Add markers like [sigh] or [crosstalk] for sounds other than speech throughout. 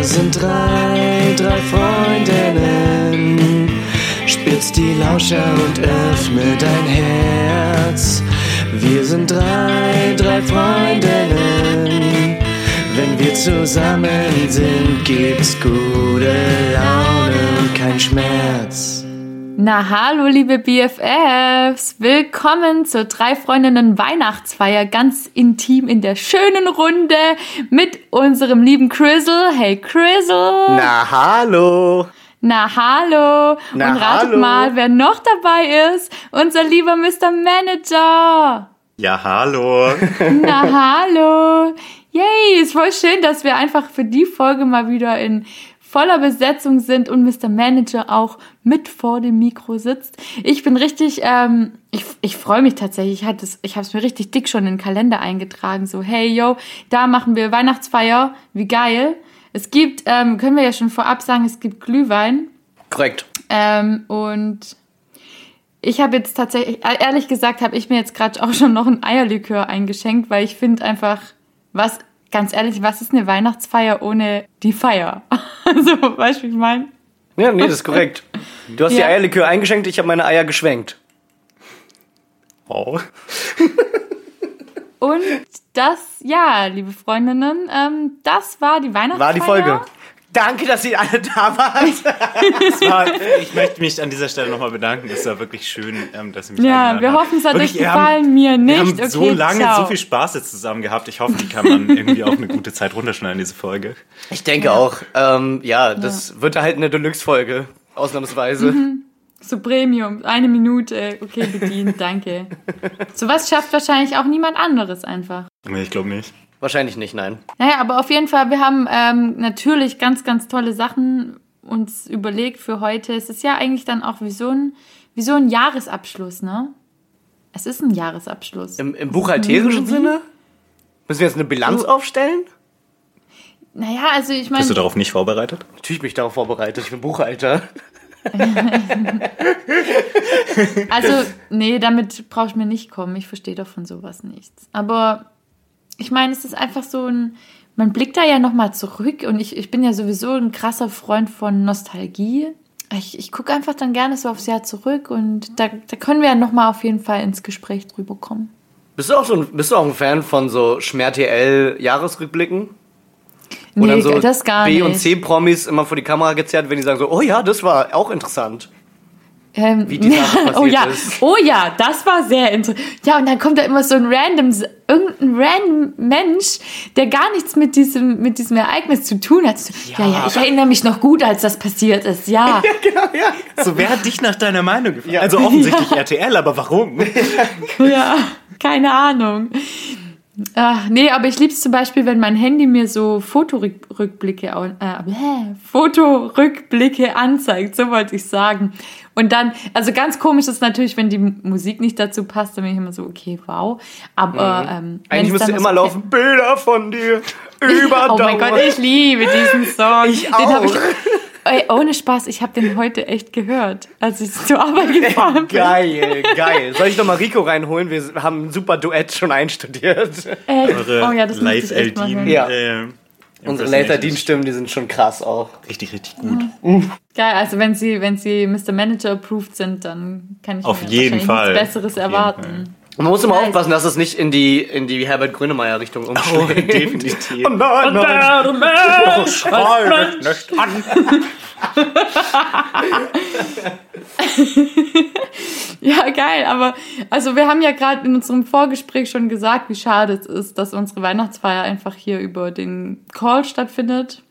Wir sind drei, drei Freundinnen. Spitz die Lauscher und öffne dein Herz. Wir sind drei, drei Freundinnen. Wenn wir zusammen sind, gibt's gute Laune und kein Schmerz. Na hallo liebe BFFs, willkommen zur drei Freundinnen Weihnachtsfeier ganz intim in der schönen Runde mit unserem lieben Crizzle. Hey Crizzle. Na hallo. Na hallo. Na, Und ratet hallo. mal, wer noch dabei ist. Unser lieber Mr. Manager. Ja, hallo. [laughs] Na [laughs] hallo. Yay, ist voll schön, dass wir einfach für die Folge mal wieder in voller Besetzung sind und Mr. Manager auch mit vor dem Mikro sitzt. Ich bin richtig, ähm, ich, ich freue mich tatsächlich. Ich, hatte es- ich habe es mir richtig dick schon in den Kalender eingetragen. So, hey, yo, da machen wir Weihnachtsfeier. Wie geil. Es gibt, ähm, können wir ja schon vorab sagen, es gibt Glühwein. Korrekt. Ähm, und ich habe jetzt tatsächlich, äh, ehrlich gesagt, habe ich mir jetzt gerade auch schon noch ein Eierlikör eingeschenkt, weil ich finde einfach, was, ganz ehrlich, was ist eine Weihnachtsfeier ohne die Feier? [laughs] Also, weißt du, wie ich meine? Ja, nee, das ist korrekt. Du hast die Ja. Eierlikör eingeschenkt, ich habe meine Eier geschwenkt. Wow. Und das, ja, liebe Freundinnen, ähm, das war die Weihnachtsfeier. War die Folge. Danke, dass ihr alle da wart. [laughs] War, ich möchte mich an dieser Stelle nochmal bedanken. Es war wirklich schön, ähm, dass ihr mich Ja, wir hoffen, es hat Wirklich, euch gefallen, haben, mir nicht. Wir haben okay, so lange, ciao. so viel Spaß jetzt zusammen gehabt. Ich hoffe, die kann man irgendwie auf eine gute Zeit runterschneiden, diese Folge. Ich denke auch. Ähm, ja, das wird halt eine Deluxe-Folge. Ausnahmsweise. So Premium, eine Minute, okay, bedient, danke. [laughs] Sowas schafft wahrscheinlich auch niemand anderes einfach. Nee, ich glaube nicht. Wahrscheinlich nicht, nein. Naja, aber auf jeden Fall, wir haben ähm, natürlich ganz, ganz tolle Sachen uns überlegt für heute. Es ist ja eigentlich dann auch wie so ein, wie so ein Jahresabschluss, ne? Es ist ein Jahresabschluss. Im, im buchhalterischen Sinne? Müssen wir jetzt eine Bilanz So. aufstellen? Naja, also ich meine, Bist du darauf nicht vorbereitet? Natürlich bin ich darauf vorbereitet. Ich bin Buchhalter. [laughs] also, nee, damit brauchst du mir nicht kommen. Ich verstehe doch von sowas nichts. Aber ich meine, es ist einfach so ein, man blickt da ja nochmal zurück und ich, ich bin ja sowieso ein krasser Freund von Nostalgie. Ich, ich gucke einfach dann gerne so aufs Jahr zurück und da, da können wir ja nochmal auf jeden Fall ins Gespräch drüber kommen. Bist du auch so ein, bist du auch ein Fan von so Schmer-TL-Jahresrückblicken? Wo Nee, dann so das gar B- und C-Promis immer vor die Kamera gezerrt, wenn die sagen so, oh ja, das war auch interessant. Ähm, Wie die Sache [laughs] oh passiert ja, ist. oh ja, das war sehr interessant. Ja, und dann kommt da immer so ein random, irgendein random Mensch, der gar nichts mit diesem, mit diesem Ereignis zu tun hat. So, ja. ja, ich erinnere mich noch gut, als das passiert ist. [laughs] Ja, Genau, ja. So, wer hat dich nach deiner Meinung gefragt? Ja. Also offensichtlich [laughs] RTL, aber warum? [laughs] ja, keine Ahnung. Ach, nee, aber ich liebe es zum Beispiel, wenn mein Handy mir so Fotorückblicke, äh, Fotorückblicke anzeigt, so wollte ich sagen. Und dann, also ganz komisch ist natürlich, wenn die Musik nicht dazu passt, dann bin ich immer so, okay, wow. Aber ähm, wenn's Eigentlich müsste immer so- laufen, Bilder von dir, über [laughs] Oh mein Gott, ich liebe diesen Song. Ich auch. ey, ohne Spaß, ich habe den heute echt gehört, als ich zur Arbeit gefahren bin. Geil, geil. Soll ich noch mal Rico reinholen? Wir haben ein super Duett schon einstudiert. Echt? Eure Oh ja, das ich hören. Ja. Äh, Unsere Impersonations. Laser-Dienststimmen, die sind schon krass auch. Richtig, richtig gut. Geil, also wenn sie, wenn sie Mr. Manager approved sind, dann kann ich Auf mir jeden Fall. nichts Besseres Auf jeden erwarten. Und man muss immer Nice. aufpassen, dass es nicht in die, in die Herbert Grönemeyer-Richtung Oh, umschlägt. [laughs] definitiv. Oh nein, nein. Schrei mich nicht an. [laughs] Ja, geil, aber also wir haben ja gerade in unserem Vorgespräch schon gesagt, wie schade es ist, dass unsere Weihnachtsfeier einfach hier über den Call stattfindet.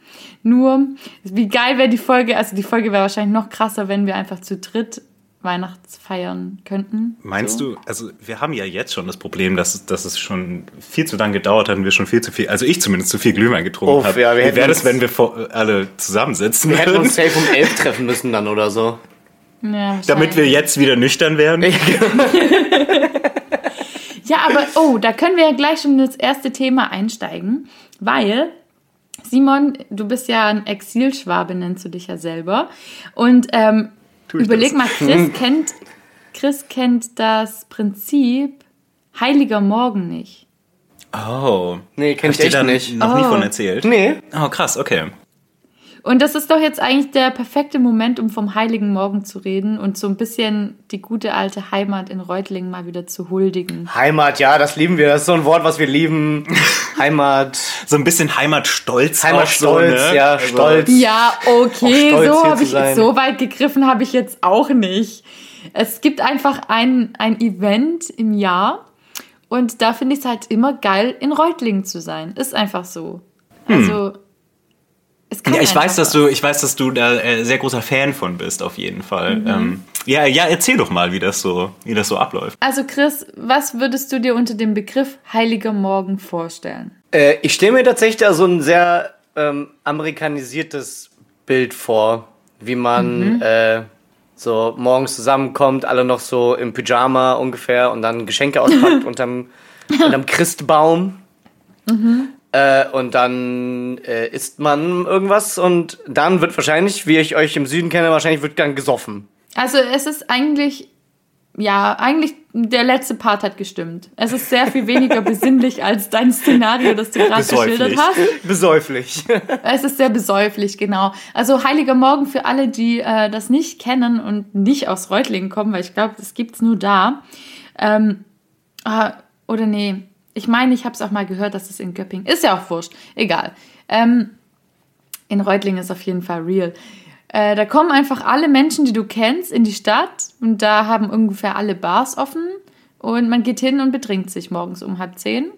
Nur, wie geil wäre die Folge, also die Folge wäre wahrscheinlich noch krasser, wenn wir einfach zu dritt Weihnachtsfeiern könnten. Meinst so. du, also wir haben ja jetzt schon das Problem, dass, es- dass es schon viel zu lange gedauert hat und wir schon viel zu viel, also ich zumindest zu viel Glühwein getrunken habe. ja, wir Wie wäre das, wenn wir vor, alle zusammensitzen Wir hätten uns safe um elf treffen müssen dann oder so. Ja, damit wir jetzt wieder nüchtern werden? [laughs] Ja, aber oh, da können wir ja gleich schon in das erste Thema einsteigen, weil Simon, du bist ja ein Exilschwabe, nennst du dich ja selber. Und ähm, überleg das? mal, Chris kennt, Chris kennt das Prinzip Heiliger Morgen nicht. Oh. Nee, kenn ich echt da nicht. noch nie Oh. von erzählt? Nee. Oh, krass, okay. Und das ist doch jetzt eigentlich der perfekte Moment, um vom Heiligen Morgen zu reden und so ein bisschen die gute alte Heimat in Reutlingen mal wieder zu huldigen. Heimat, ja, das lieben wir. Das ist so ein Wort, was wir lieben. [laughs] Heimat. So ein bisschen Heimatstolz. Heimatstolz, so, ne? ja, Also- stolz. Ja, okay, stolz, so habe ich so weit gegriffen habe ich jetzt auch nicht. Es gibt einfach ein, ein Event im Jahr und da finde ich es halt immer geil, in Reutlingen zu sein. Ist einfach so. Also, es kann Ja, ich weiß, dass du, ich weiß, dass du da äh, sehr großer Fan von bist, auf jeden Fall. Ähm, ja, ja, erzähl doch mal, wie das so, wie das so abläuft. Also, Chris, was würdest du dir unter dem Begriff Heiliger Morgen vorstellen? Äh, ich stelle mir tatsächlich da so ein sehr ähm, amerikanisiertes Bild vor, wie man äh, so morgens zusammenkommt, alle noch so im Pyjama ungefähr und dann Geschenke auspackt [laughs] unterm, unterm Christbaum. Äh, und dann äh, isst man irgendwas und dann wird wahrscheinlich, wie ich euch im Süden kenne, wahrscheinlich wird dann gesoffen. Also, es ist eigentlich, ja, eigentlich der letzte Part hat gestimmt. Es ist sehr viel weniger besinnlich [laughs] als dein Szenario, das du gerade geschildert hast. [laughs] Besäuflich. [laughs] Es ist sehr besäuflich, genau. Also Heiliger Morgen für alle, die äh, das nicht kennen und nicht aus Reutlingen kommen, weil ich glaube, das gibt's nur da. Ähm, ah, oder nee, ich meine, ich habe es auch mal gehört, dass es in Göppingen ist ja auch wurscht. Egal. Ähm, in Reutlingen ist auf jeden Fall real. Äh, da kommen einfach alle Menschen, die du kennst, in die Stadt und da haben ungefähr alle Bars offen und man geht hin und betrinkt sich morgens um halb zehn.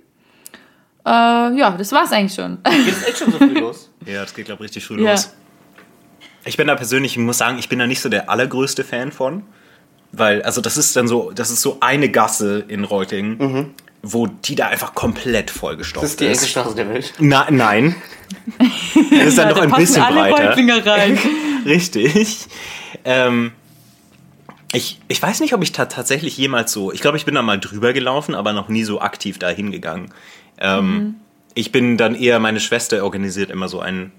Äh, ja, das war's eigentlich schon. Geht's echt schon so viel [laughs] los? Ja, das geht, glaube ich, richtig früh Ja. los. Ich bin da persönlich, ich muss sagen, ich bin da nicht so der allergrößte Fan von. Weil, also das ist dann so, das ist so eine Gasse in Reutlingen, wo die da einfach komplett vollgestopft Das ist die engste Straße der Welt. Na, nein. Das ist dann [laughs] Ja, noch da ein bisschen alle breiter. Reutlinger rein. [laughs] Richtig. Ähm, ich, ich weiß nicht, ob ich ta tatsächlich jemals so. Ich glaube, ich bin da mal drüber gelaufen, aber noch nie so aktiv da hingegangen. Ähm, Mhm. Ich bin dann eher, meine Schwester organisiert immer so einen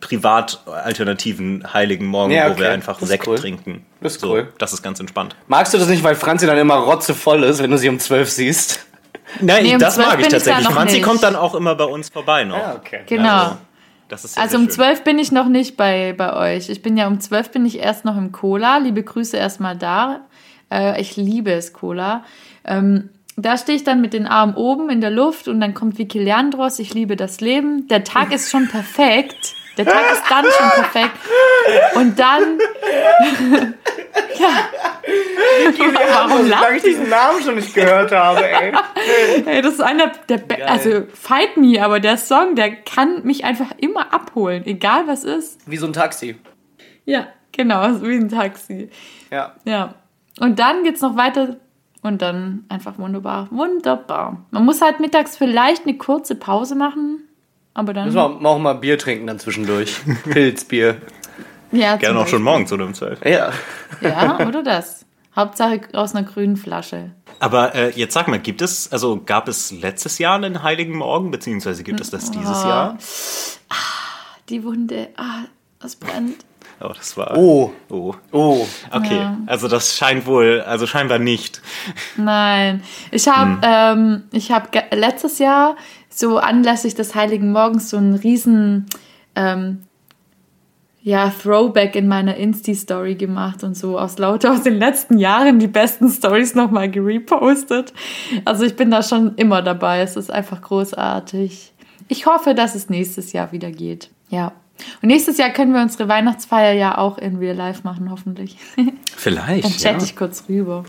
privat alternativen Heiligen Morgen, Ja, wo okay. wir einfach Sekt cool. trinken. Das ist so, cool. Das ist ganz entspannt. Magst du das nicht, weil Franzi dann immer rotzevoll ist, wenn du sie um 12 siehst? Nein, Nee, um das 12 mag ich ich tatsächlich. noch Franzi nicht. kommt dann auch immer bei uns vorbei noch. Ah, okay. Genau. Also, das ist sehr, Also um. 12 bin ich noch nicht bei, bei euch. Ich bin ja um 12 bin ich erst noch im Cola. Liebe Grüße erstmal da. Äh, ich liebe es, Cola. Ähm, da stehe ich dann mit den Armen oben in der Luft und dann kommt Vicky Leandros. Ich liebe das Leben. Der Tag ist schon perfekt. Der Tag ist dann schon perfekt. Und dann. [laughs] ja. [laughs] Warum lacht ich diesen Namen schon nicht gehört habe, ey. [laughs] Ey, das ist einer der Be also Fight Me, aber der Song, der kann mich einfach immer abholen, egal was ist. Wie so ein Taxi. Ja, genau, wie ein Taxi. Ja. Ja. Und dann geht's noch weiter und dann einfach wunderbar, wunderbar. Man muss halt mittags vielleicht eine kurze Pause machen, aber dann Müssen wir auch mal Bier trinken dann zwischendurch. [laughs] Pilzbier. ja, Gerne auch schon morgens oder um 12. Ja. Ja, [laughs] oder das. Hauptsache aus einer grünen Flasche. Aber äh, jetzt sag mal, gibt es, also gab es letztes Jahr einen Heiligen Morgen, beziehungsweise gibt es das dieses Ah. Jahr? Die Wunde, ah, das brennt. Oh, das war. Oh. Oh. Oh. Okay, Ja. also das scheint wohl, also scheinbar nicht. Nein, ich habe ähm, ich habe ge- letztes Jahr so anlässlich des Heiligen Morgens so einen riesen ähm, ja, Throwback in meiner Insta-Story gemacht und so aus lauter aus den letzten Jahren die besten Stories nochmal gerepostet. Also ich bin da schon immer dabei. Es ist einfach großartig. Ich hoffe, dass es nächstes Jahr wieder geht. Ja. Und nächstes Jahr können wir unsere Weihnachtsfeier ja auch in Real Life machen, hoffentlich. [laughs] Vielleicht. Dann chatte ja. ich kurz rüber.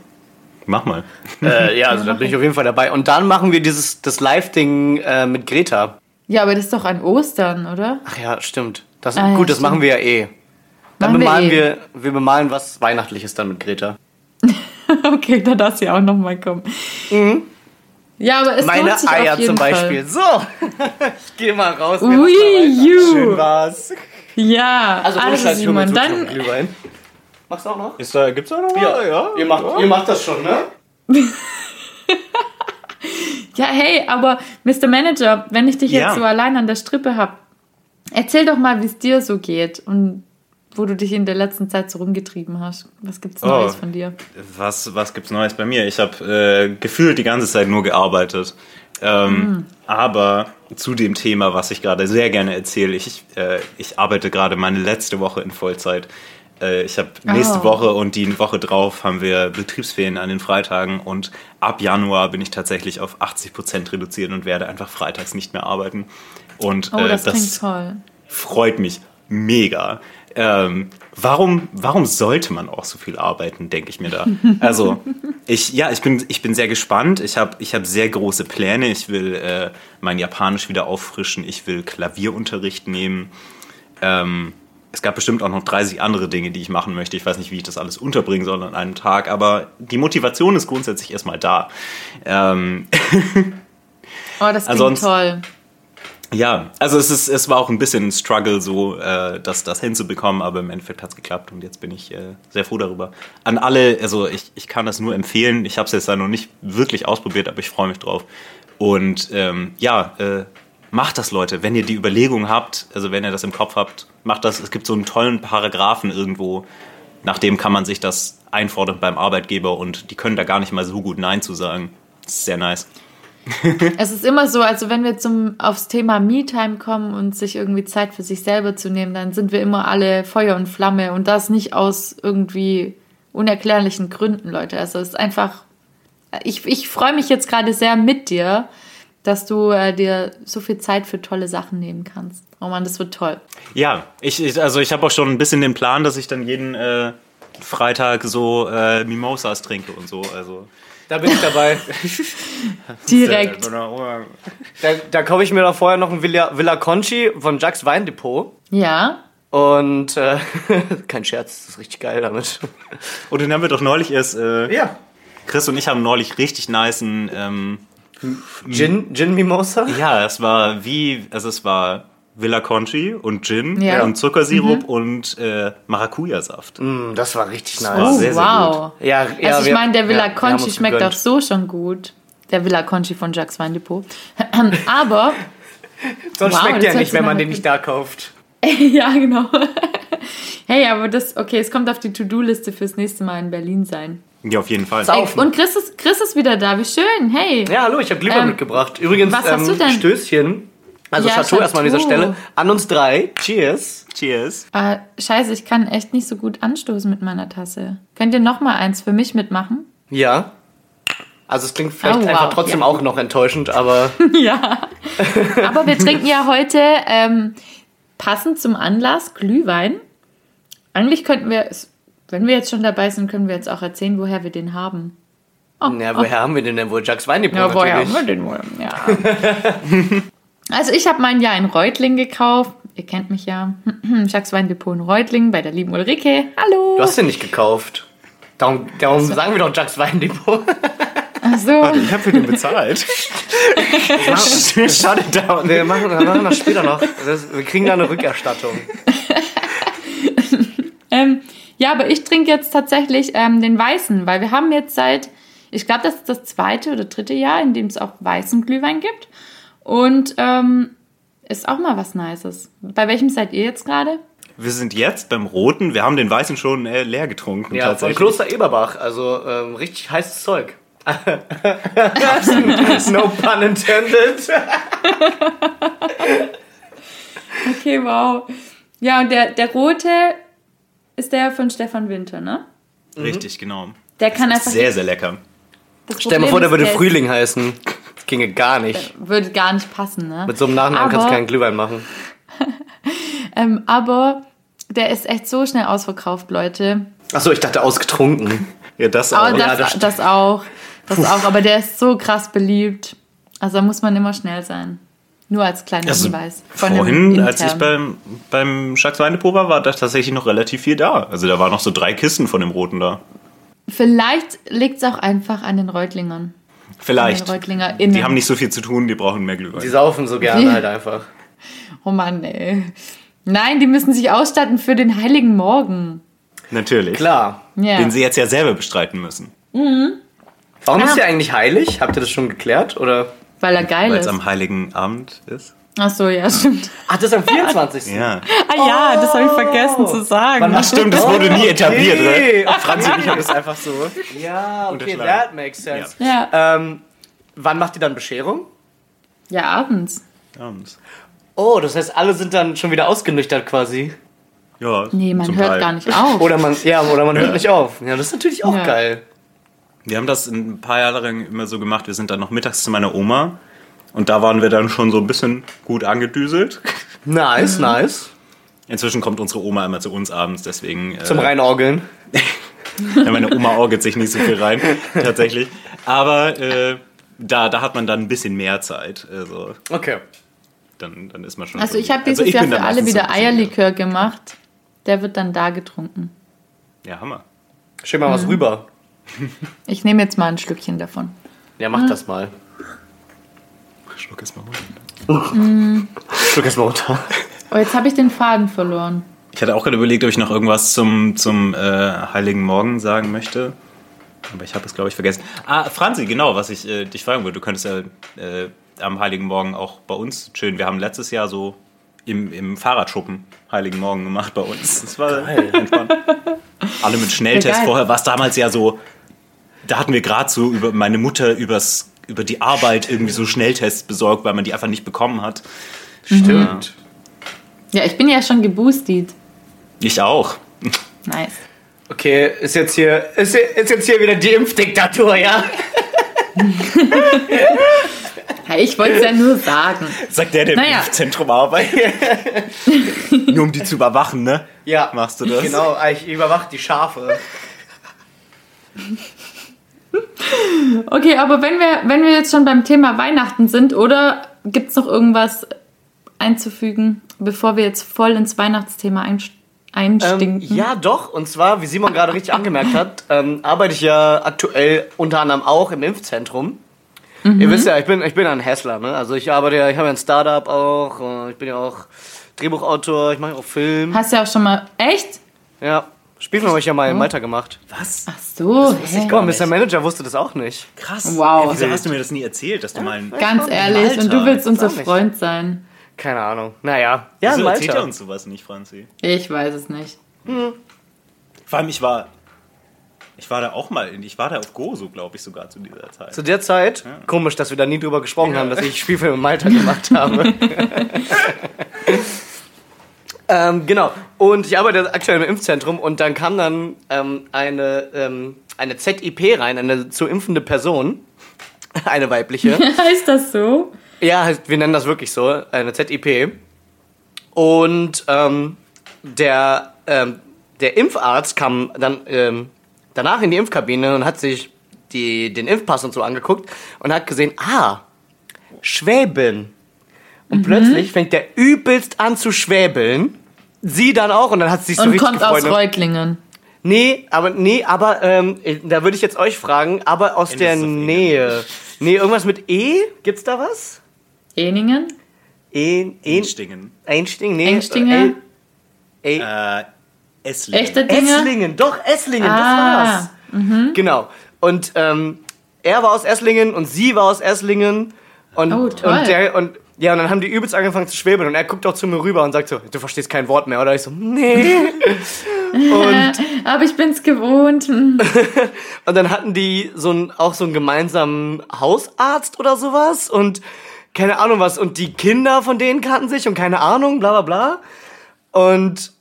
Mach mal. Äh, ja, also da bin ich auf jeden Fall dabei. Und dann machen wir dieses das Live-Ding äh, mit Greta. Ja, aber das ist doch an Ostern, oder? Ach ja, stimmt. Das, Ah, ja, gut, das stimmt. machen wir ja eh. Dann Machen wir bemalen eh. wir, wir bemalen was Weihnachtliches dann mit Greta. [laughs] Okay, da darf sie auch nochmal kommen. Ja, aber es Meine lohnt sich Eier auf jeden zum Beispiel. Fall. So, [laughs] ich geh mal raus. Ui. Schön war's. Ja, Also, also, Scheiß, Simon, dann, Glühwein. Machst du auch noch? Ist da, gibt's da noch Ja, ja. Ihr macht, ihr macht das schon, ne? [laughs] ja, hey, aber Mr. Manager, wenn ich dich Ja. jetzt so allein an der Strippe hab, erzähl doch mal, wie es dir so geht und wo du dich in der letzten Zeit so rumgetrieben hast. Was gibt's Oh. Neues von dir? Was, was gibt's Neues bei mir? Ich habe äh, gefühlt die ganze Zeit nur gearbeitet. Ähm, Aber zu dem Thema, was ich gerade sehr gerne erzähle, ich, äh, ich arbeite gerade meine letzte Woche in Vollzeit. Äh, ich habe nächste Oh. Woche und die Woche drauf haben wir Betriebsferien an den Freitagen und ab Januar bin ich tatsächlich auf 80 Prozent reduziert und werde einfach freitags nicht mehr arbeiten. Und Oh, äh, das, das freut mich mega. Ähm, warum, warum sollte man auch so viel arbeiten, denke ich mir da. Also, ich, ja, ich bin, ich bin sehr gespannt. Ich habe ich hab sehr große Pläne. Ich will äh, mein Japanisch wieder auffrischen. Ich will Klavierunterricht nehmen. Ähm, es gab bestimmt auch noch 30 andere Dinge, die ich machen möchte. Ich weiß nicht, wie ich das alles unterbringen soll an einem Tag, aber die Motivation ist grundsätzlich erstmal da. Ähm, [laughs] Oh, das klingt Ansonsten- toll. Ja, also es, ist, es war auch ein bisschen ein Struggle, so äh, das, das hinzubekommen, aber im Endeffekt hat es geklappt und jetzt bin ich äh, sehr froh darüber. An alle, also ich, ich kann das nur empfehlen. Ich habe es jetzt da noch nicht wirklich ausprobiert, aber ich freue mich drauf. Und ähm, ja, äh, macht das, Leute. Wenn ihr die Überlegung habt, also wenn ihr das im Kopf habt, macht das. Es gibt so einen tollen Paragraphen irgendwo, nach dem kann man sich das einfordern beim Arbeitgeber und die können da gar nicht mal so gut Nein zu sagen. Ist sehr nice. [laughs] Es ist immer so, also wenn wir zum, aufs Thema Me-Time kommen und sich irgendwie Zeit für sich selber zu nehmen, dann sind wir immer alle Feuer und Flamme und das nicht aus irgendwie unerklärlichen Gründen, Leute. Also es ist einfach, ich, ich freue mich jetzt gerade sehr mit dir, dass du äh, dir so viel Zeit für tolle Sachen nehmen kannst. Oh Mann, das wird toll. Ja, ich, ich also ich habe auch schon ein bisschen den Plan, dass ich dann jeden äh, Freitag so äh, Mimosas trinke und so. Also Da bin ich dabei. [laughs] Direkt. da da kaufe ich mir doch vorher noch ein Villa, Villa Conchi von Jacques Weindepot. Ja. Und äh, [laughs] kein Scherz, das ist richtig geil damit. Und den haben wir doch neulich erst. Äh, Ja. Chris und ich haben neulich richtig nicen. Ähm, Gin, Gin Mimosa? ja, es war wie, also es war Villa Conchi und Gin Ja. und Zuckersirup und äh, Maracuja-Saft. Mm, das war richtig nice. war Oh, sehr, sehr wow. Ja, ja, Also ich meine, der Villa Conchi schmeckt auch so schon gut. Der Villa Conchi von Jacques Weindepot. [clears throat] Aber, [laughs] Sonst Wow, schmeckt der nicht, wenn man den nicht da kauft. [laughs] ja, genau. [laughs] Hey, aber das, okay, es kommt auf die To-Do-Liste fürs nächste Mal in Berlin sein. Ja, auf jeden Fall. Ey, und Chris ist, Chris ist wieder da, wie schön. Hey. Ja, hallo, ich habe Glühwein Ähm, mitgebracht. Übrigens, was hast ähm, du denn? Stößchen. Also Ja, Chateau erstmal an dieser. Stelle. An uns drei. Cheers. Cheers. Äh, scheiße, ich kann echt nicht so gut anstoßen mit meiner Tasse. Könnt ihr noch mal eins für mich mitmachen? Ja. Also es klingt vielleicht Oh, wow, einfach trotzdem ja. auch noch enttäuschend, aber [laughs] ja. Aber wir trinken ja heute ähm, passend zum Anlass Glühwein. Eigentlich könnten wir, es- wenn wir jetzt schon dabei sind, können wir jetzt auch erzählen, woher wir den haben. na, woher haben wir den denn wohl? Jacques Weindepot Ja, woher haben wir den wohl? Ja. [laughs] also ich habe mein Jahr in Reutling gekauft. Ihr kennt mich ja. [clears throat] Jacques Weindepot in Reutling bei der lieben Ulrike. Hallo. Du hast den nicht gekauft. Darum, darum sagen wir doch Jacques Weindepot. Ach so. Ich habe für den bezahlt. Shut it down. Wir machen, wir machen das später noch. Das, wir kriegen da eine Rückerstattung. [laughs] Ähm, ja, aber ich trinke jetzt tatsächlich ähm, den weißen, weil wir haben jetzt seit, ich glaube, das ist das zweite oder dritte Jahr, in dem es auch weißen Glühwein gibt. Und ähm, ist auch mal was Nices. Bei welchem seid ihr jetzt gerade? Wir sind jetzt beim Roten. Wir haben den Weißen schon äh, leer getrunken. Ja, von tatsächlich. Kloster Eberbach. Also ähm, richtig heißes Zeug. [laughs] no pun intended. Okay, wow. Ja, und der, der rote ist der von Stefan Winter, ne? Richtig, genau. Der kann einfach. Sehr, sehr lecker. das Stell dir Problem vor, der würde Frühling heißen. Das ginge gar nicht. Würde gar nicht passen, ne? Mit so einem Nachnamen kannst du Aber- keinen Glühwein machen. [laughs] Ähm, aber der ist echt so schnell ausverkauft, Leute. Achso, ich dachte ausgetrunken. Ja, das Aber auch. ja, das, das das, stimmt. auch. Das auch. Aber der ist so krass beliebt. Also da muss man immer schnell sein. Nur als kleiner Also, Hinweis. Vorhin, als ich beim, beim Jacques Weinepo war, war da tatsächlich noch relativ viel da. Also da waren noch so drei Kisten von dem Roten da. Vielleicht liegt es auch einfach an den Reutlingern. Vielleicht. Die haben nicht so viel zu tun, die brauchen mehr Glühwein. Die saufen so gerne halt einfach. Oh Mann, ey. Nein, die müssen sich ausstatten für den heiligen Morgen. Natürlich. Klar. Ja. Den sie jetzt ja selber bestreiten müssen. Warum Ah. ist der eigentlich heilig? Habt ihr das schon geklärt? Oder? Weil er geil Weil es ist. am Heiligen Abend ist. Ach so, ja, stimmt. Ach, das ist am 24. Ja. Ah ja, das habe ich vergessen zu sagen. Ach stimmt, das wurde nie etabliert, Okay. ne? Franzi und ich haben das einfach so. Ja, okay, that makes sense. Ja. Ähm, wann macht ihr dann Bescherung? Ja, abends. Abends. Oh, das heißt, alle sind dann schon wieder ausgenüchtert quasi. Ja, Nee, man zum hört Teil. gar nicht auf. Oder man, ja, oder man hört nicht auf. Ja, das ist natürlich auch Ja. geil. Wir haben das ein paar Jahre lang immer so gemacht. Wir sind dann noch mittags zu meiner Oma. Und da waren wir dann schon so ein bisschen gut angedüselt. Nice, nice. Inzwischen kommt unsere Oma immer zu uns abends, deswegen. Äh, Zum Reinorgeln. [laughs] Ja, meine Oma orgelt sich nicht so viel rein, tatsächlich. Aber äh, da, da hat man dann ein bisschen mehr Zeit. Also Okay. dann, dann ist man schon. Also so- ich habe also dieses ich Jahr für alle wieder Eierlikör gemacht. Der wird dann da getrunken. Ja, Hammer. Schick mal was rüber. Ich nehme jetzt mal ein Schlückchen davon. Ja, mach das mal. Schluck es mal runter. Schluck es mal runter. Oh, jetzt habe ich den Faden verloren. Ich hatte auch gerade überlegt, ob ich noch irgendwas zum, zum äh, Heiligen Morgen sagen möchte. Aber ich habe es, glaube ich, vergessen. Ah, Franzi, genau, was ich äh, dich fragen würde. Du könntest ja äh, am Heiligen Morgen auch bei uns chillen. Wir haben letztes Jahr so im, im Fahrradschuppen Heiligen Morgen gemacht bei uns. Das war [laughs] entspannt. Alle mit Schnelltest geil. vorher. War es damals ja so, da hatten wir gerade so über meine Mutter übers, über die Arbeit irgendwie so Schnelltests besorgt, weil man die einfach nicht bekommen hat. Stimmt. Ja, ich bin ja schon geboostet. Ich auch. Nice. Okay, ist jetzt hier, ist, ist jetzt hier wieder die Impfdiktatur, ja? Ich wollte es ja nur sagen. Sagt der, der Naja. im Impfzentrum arbeitet. [laughs] Nur um die zu überwachen, ne? Ja. Machst du das? Genau, ich überwache die Schafe. [laughs] Okay, aber wenn wir, wenn wir jetzt schon beim Thema Weihnachten sind, oder gibt es noch irgendwas einzufügen, bevor wir jetzt voll ins Weihnachtsthema einst- Ähm, einstinken? ja, doch. Und zwar, wie Simon gerade richtig angemerkt hat, ähm, arbeite ich ja aktuell unter anderem auch im Impfzentrum. Ihr wisst ja, ich bin, ich bin ein Hässler, ne? Also ich arbeite ja, ich habe ja ein Startup auch, äh, ich bin ja auch Drehbuchautor, ich mache auch Film. Hast ja auch schon mal. Echt? Ja, Spielfilm habe ich ja mal in Malta gemacht. Was? Ach so. Guck mal, Mr. Manager wusste das auch nicht. Krass. Wow. Ey, wieso hast du mir das nie erzählt, dass du mal ein... Ganz ehrlich, Malta. und du willst unser. Freund sein. Keine Ahnung. Naja. Ja, in Wieso erzählt er Malta. uns sowas nicht, Franzi? Ich weiß es nicht. Vor allem, ich war... Ich war da auch mal, in, ich war da auf Gozo, glaube ich, sogar zu dieser Zeit. Zu der Zeit, komisch, dass wir da nie drüber gesprochen haben, dass ich Spielfilm in Malta gemacht habe. [laughs] [laughs] ähm, genau. Und ich arbeite aktuell im Impfzentrum und dann kam dann ähm, eine, ähm, eine ZIP rein, eine zu impfende Person. [laughs] Eine weibliche. [laughs] heißt das so? Ja, wir nennen das wirklich so, eine ZIP. Und ähm, der, ähm, der Impfarzt kam dann ähm, danach in die Impfkabine und hat sich die, den Impfpass und so angeguckt und hat gesehen, ah, Schwäbin. Und plötzlich fängt der übelst an zu schwäbeln. Sie dann auch und dann hat sie sich so Und richtig kommt aus gefreut. ne? Reutlingen. Nee, aber nee, aber ähm, da würde ich jetzt euch fragen, aber aus Ende der. Nähe. Nee, irgendwas mit E? Gibt's da was? Eningen? E, e, Einstingen. Einsting? Nee. Engstinger? Äh, E, Äh, Esslingen. Echte Dinge? Esslingen, doch, Esslingen, Ah, das war's. Genau. Und ähm, er war aus Esslingen und sie war aus Esslingen. Und, Oh, toll. Und, der, und ja, und dann haben die übelst angefangen zu schwebeln und er guckt auch zu mir rüber und sagt so, du verstehst kein Wort mehr, oder? Ich so, nee. [laughs] und, Aber ich bin's gewohnt. Hm. [laughs] und dann hatten die so ein, auch so einen gemeinsamen Hausarzt oder sowas und keine Ahnung was. Und die Kinder von denen kannten sich und keine Ahnung, bla bla bla. Und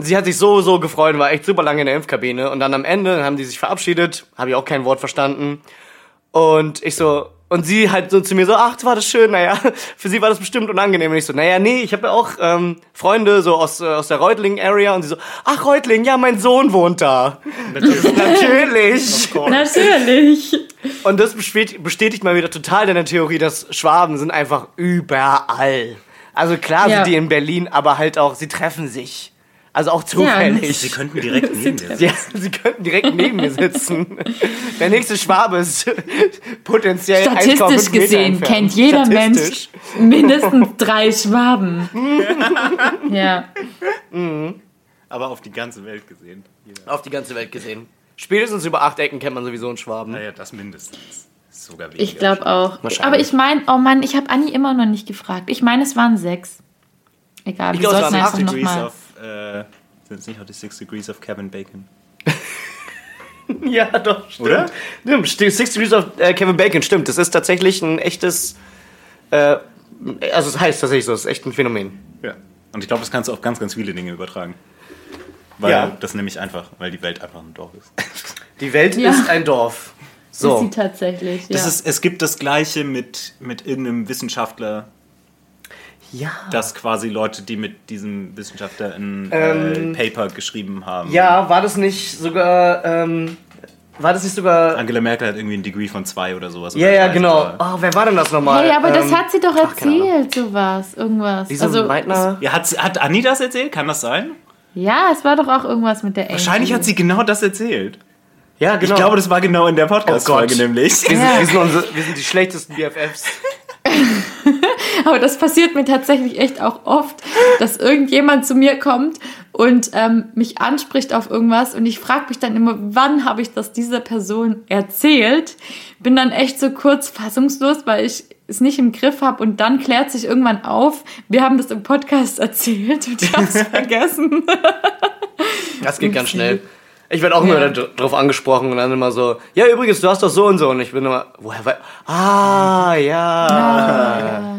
sie hat sich so, so gefreut, war echt super lange in der Impfkabine. Und dann am Ende haben die sich verabschiedet, habe ich auch kein Wort verstanden. Und ich so, und sie halt so zu mir so, ach, war das schön, naja, [laughs] für sie war das bestimmt unangenehm. Und ich so, naja, nee, ich habe ja auch ähm, Freunde so aus, äh, aus der Reutlingen-Area. Und sie so, ach, Reutlingen, ja, mein Sohn wohnt da. Natürlich. [laughs] Natürlich. Und das bestätigt, bestätigt mal wieder total deine Theorie, dass Schwaben sind einfach überall. Also klar Ja. sind die in Berlin, aber halt auch, sie treffen sich. Also auch zufällig. Sie könnten direkt [laughs] neben dir Ja, sie könnten direkt neben mir sitzen. Der nächste Schwabe ist [laughs] potenziell 1,5 Statistisch gesehen kennt jeder Mensch mindestens drei Schwaben. [laughs] ja. Aber auf die ganze Welt gesehen. Jeder. Auf die ganze Welt gesehen. Spätestens über acht Ecken kennt man sowieso einen Schwaben. Naja, das mindestens. Sogar weniger. Ich glaube auch. Wahrscheinlich. Aber ich meine, oh Mann, ich habe Anni immer noch nicht gefragt. Ich meine, es waren sechs. Egal, Ich wir glaub, es sollten waren einfach acht äh, sind es nicht auch die Six Degrees of Kevin Bacon? [laughs] Ja, doch, stimmt. Oder? Stimmt, Six Degrees of äh, Kevin Bacon, stimmt. Das ist tatsächlich ein echtes, Äh, also es heißt tatsächlich so, es ist echt ein Phänomen. Ja. Und ich glaube, das kannst du auf ganz, ganz viele Dinge übertragen. Weil Ja. das nämlich einfach, weil die Welt einfach ein Dorf ist. [laughs] Die Welt Ja. ist ein Dorf. Ist So. sie tatsächlich. Das ja. ist, es gibt das Gleiche mit, mit irgendeinem Wissenschaftler, Ja. dass quasi Leute, die mit diesem Wissenschaftler ein Ähm, äh, Paper geschrieben haben. Ja, war das nicht sogar, ähm, war das nicht sogar, Angela Merkel hat irgendwie ein Degree von zwei oder sowas. ja, oder ja, genau. Oh, wer war denn das nochmal? Hey, aber das Ähm, hat sie doch erzählt, sowas, irgendwas. Diese also, Meitner? Ja, hat, hat Anni das erzählt? Kann das sein? ja, es war doch auch irgendwas mit der Angie. Wahrscheinlich hat sie genau das erzählt. Ja, genau. Ich glaube, das war genau in der Podcast-Folge Oh nämlich. wir, sind, Ja. wir, sind [laughs] unsere, wir sind die schlechtesten BFFs. [laughs] [laughs] Aber das passiert mir tatsächlich echt auch oft, dass irgendjemand zu mir kommt und ähm, mich anspricht auf irgendwas und ich frage mich dann immer, wann habe ich das dieser Person erzählt? Bin dann echt so kurz fassungslos, weil ich es nicht im Griff habe und dann klärt sich irgendwann auf, wir haben das im Podcast erzählt und ich habe es [laughs] vergessen. Das geht ganz schnell. Ich werde auch immer Ja. da drauf angesprochen und dann immer so, ja, übrigens, du hast doch so und so. Und ich bin immer, woher ah, ja. ja.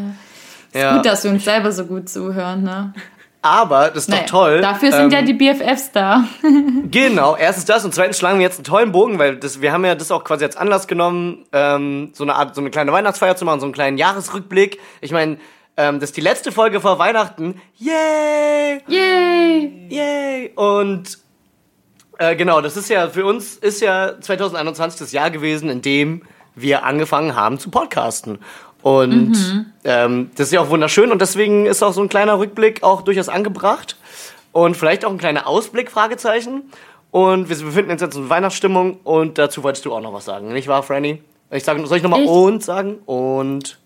Gut, dass wir uns selber so gut zuhören, ne? Aber, das ist Naja, doch toll. Dafür sind ähm, ja die BFFs da. [laughs] Genau, erstens das und zweitens schlagen wir jetzt einen tollen Bogen, weil das, wir haben ja das auch quasi als Anlass genommen, ähm, so eine Art, so eine kleine Weihnachtsfeier zu machen, so einen kleinen Jahresrückblick. Ich meine, ähm, das ist die letzte Folge vor Weihnachten. Yay! Yay! Yay! Und äh, genau, das ist ja für uns ist ja 2021 das Jahr gewesen, in dem wir angefangen haben zu podcasten. Und ähm, das ist ja auch wunderschön und deswegen ist auch so ein kleiner Rückblick auch durchaus angebracht und vielleicht auch ein kleiner Ausblick, Fragezeichen. Und wir befinden uns jetzt in Weihnachtsstimmung und dazu wolltest du auch noch was sagen, nicht wahr, Franny? Ich sag, soll ich nochmal und sagen? Und.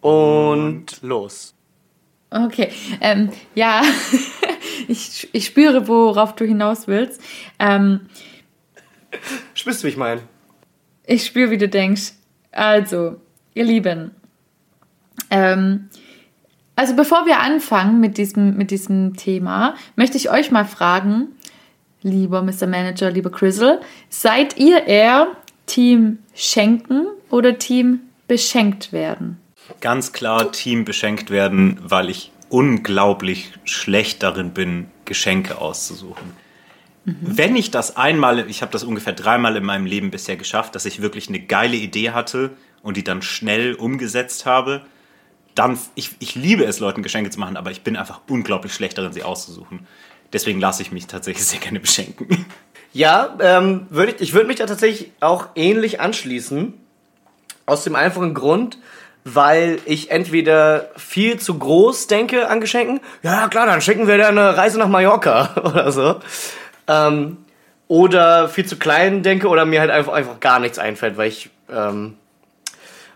Und los. Okay, ähm, ja, [laughs] ich, ich spüre, worauf du hinaus willst. Ähm, Spürst du, wie ich meine? ich spüre, wie du denkst. Also, ihr Lieben, ähm, also bevor wir anfangen mit diesem, mit diesem Thema, möchte ich euch mal fragen, lieber Mr. Manager, lieber Chrisel, seid ihr eher Team schenken oder Team beschenkt werden? Ganz klar Team beschenkt werden, weil ich unglaublich schlecht darin bin, Geschenke auszusuchen. Wenn ich das einmal, ich habe das ungefähr dreimal in meinem Leben bisher geschafft, dass ich wirklich eine geile Idee hatte und die dann schnell umgesetzt habe, dann, ich, ich liebe es, Leuten Geschenke zu machen, aber ich bin einfach unglaublich schlecht darin, sie auszusuchen. Deswegen lasse ich mich tatsächlich [laughs] sehr gerne beschenken. Ja, ähm, würd ich, ich würde mich da tatsächlich auch ähnlich anschließen. Aus dem einfachen Grund, weil ich entweder viel zu groß denke an Geschenken. Ja, klar, dann schicken wir dir eine Reise nach Mallorca [laughs] oder so. Ähm, oder viel zu klein denke oder mir halt einfach, einfach gar nichts einfällt, weil ich. Ähm,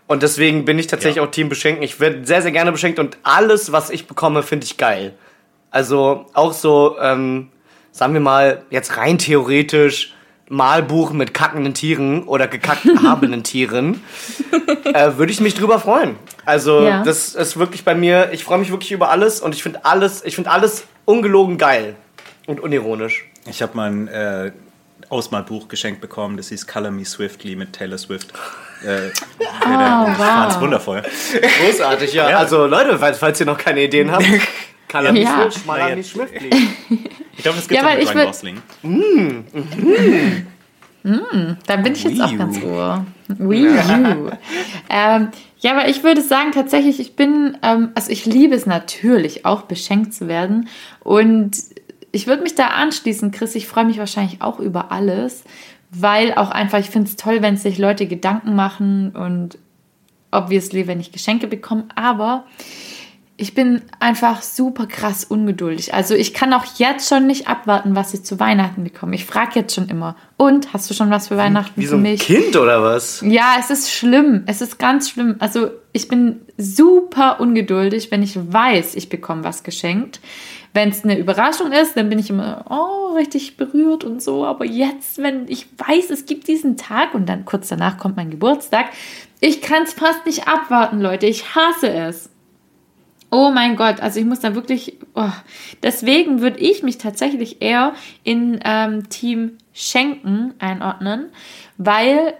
und deswegen bin ich tatsächlich Ja. auch Team beschenken. Ich werde sehr, sehr gerne beschenkt und alles, was ich bekomme, finde ich geil. Also auch so, ähm, sagen wir mal, jetzt rein theoretisch Malbuch mit kackenden Tieren oder gekackt [laughs] habenden Tieren, äh, würde ich mich drüber freuen. Also Ja. das ist wirklich bei mir, ich freue mich wirklich über alles und ich finde alles, ich finde alles ungelogen geil und unironisch. Ich habe mal ein äh, Ausmalbuch geschenkt bekommen, das hieß Color Me Swiftly mit Taylor Swift. Äh, [laughs] Oh, Ich fand's wow. wundervoll. Großartig, ja. Ja. Also Leute, falls, falls ihr noch keine Ideen habt, [laughs] er nicht Ja. Schriftli. Ich glaube, das gibt Ja, auch weil mit ich Ryan würd- Gosling. Da bin ich jetzt auch Wii ganz ohr. Wii U. [laughs] ähm, ja, aber ich würde sagen, tatsächlich, ich bin, ähm, also ich liebe es natürlich auch, beschenkt zu werden. Und ich würde mich da anschließen, Chris. Ich freue mich wahrscheinlich auch über alles, weil auch einfach, ich finde es toll, wenn sich Leute Gedanken machen und obviously, wenn ich Geschenke bekomme. Aber ich bin einfach super krass ungeduldig. Also ich kann auch jetzt schon nicht abwarten, was ich zu Weihnachten bekomme. Ich frage jetzt schon immer. Und hast du schon was für Weihnachten Wie für so ein mich? Kind oder was? Ja, es ist schlimm. Es ist ganz schlimm. Also ich bin super ungeduldig, wenn ich weiß, ich bekomme was geschenkt. Wenn es eine Überraschung ist, dann bin ich immer oh, richtig berührt und so. Aber jetzt, wenn ich weiß, es gibt diesen Tag und dann kurz danach kommt mein Geburtstag, ich kann es fast nicht abwarten, Leute. Ich hasse es. Oh mein Gott, also ich muss da wirklich. Oh. Deswegen würde ich mich tatsächlich eher in ähm, Team Schenken einordnen, weil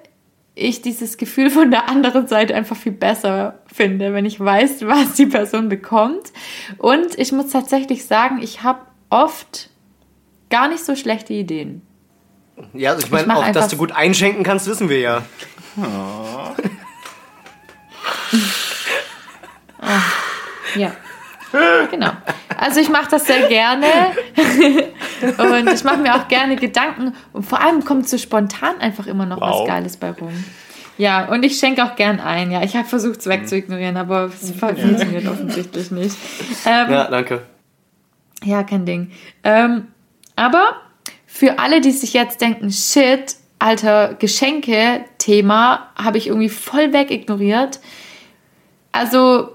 ich dieses Gefühl von der anderen Seite einfach viel besser finde, wenn ich weiß, was die Person bekommt. Und ich muss tatsächlich sagen, ich habe oft gar nicht so schlechte Ideen. Ja, also ich meine, auch, dass du gut einschenken kannst, wissen wir ja. [laughs] Ja. Genau. Also ich mache das sehr gerne [laughs] und ich mache mir auch gerne Gedanken und vor allem kommt so spontan einfach immer noch Wow. was Geiles bei rum. Ja, und ich schenke auch gern ein. Ja, ich habe versucht, es wegzuignorieren, aber es funktioniert offensichtlich nicht. Ähm, Ja, danke. Ja, kein Ding. Ähm, aber für alle, die sich jetzt denken, shit, alter Geschenke-Thema habe ich irgendwie voll wegignoriert. Also,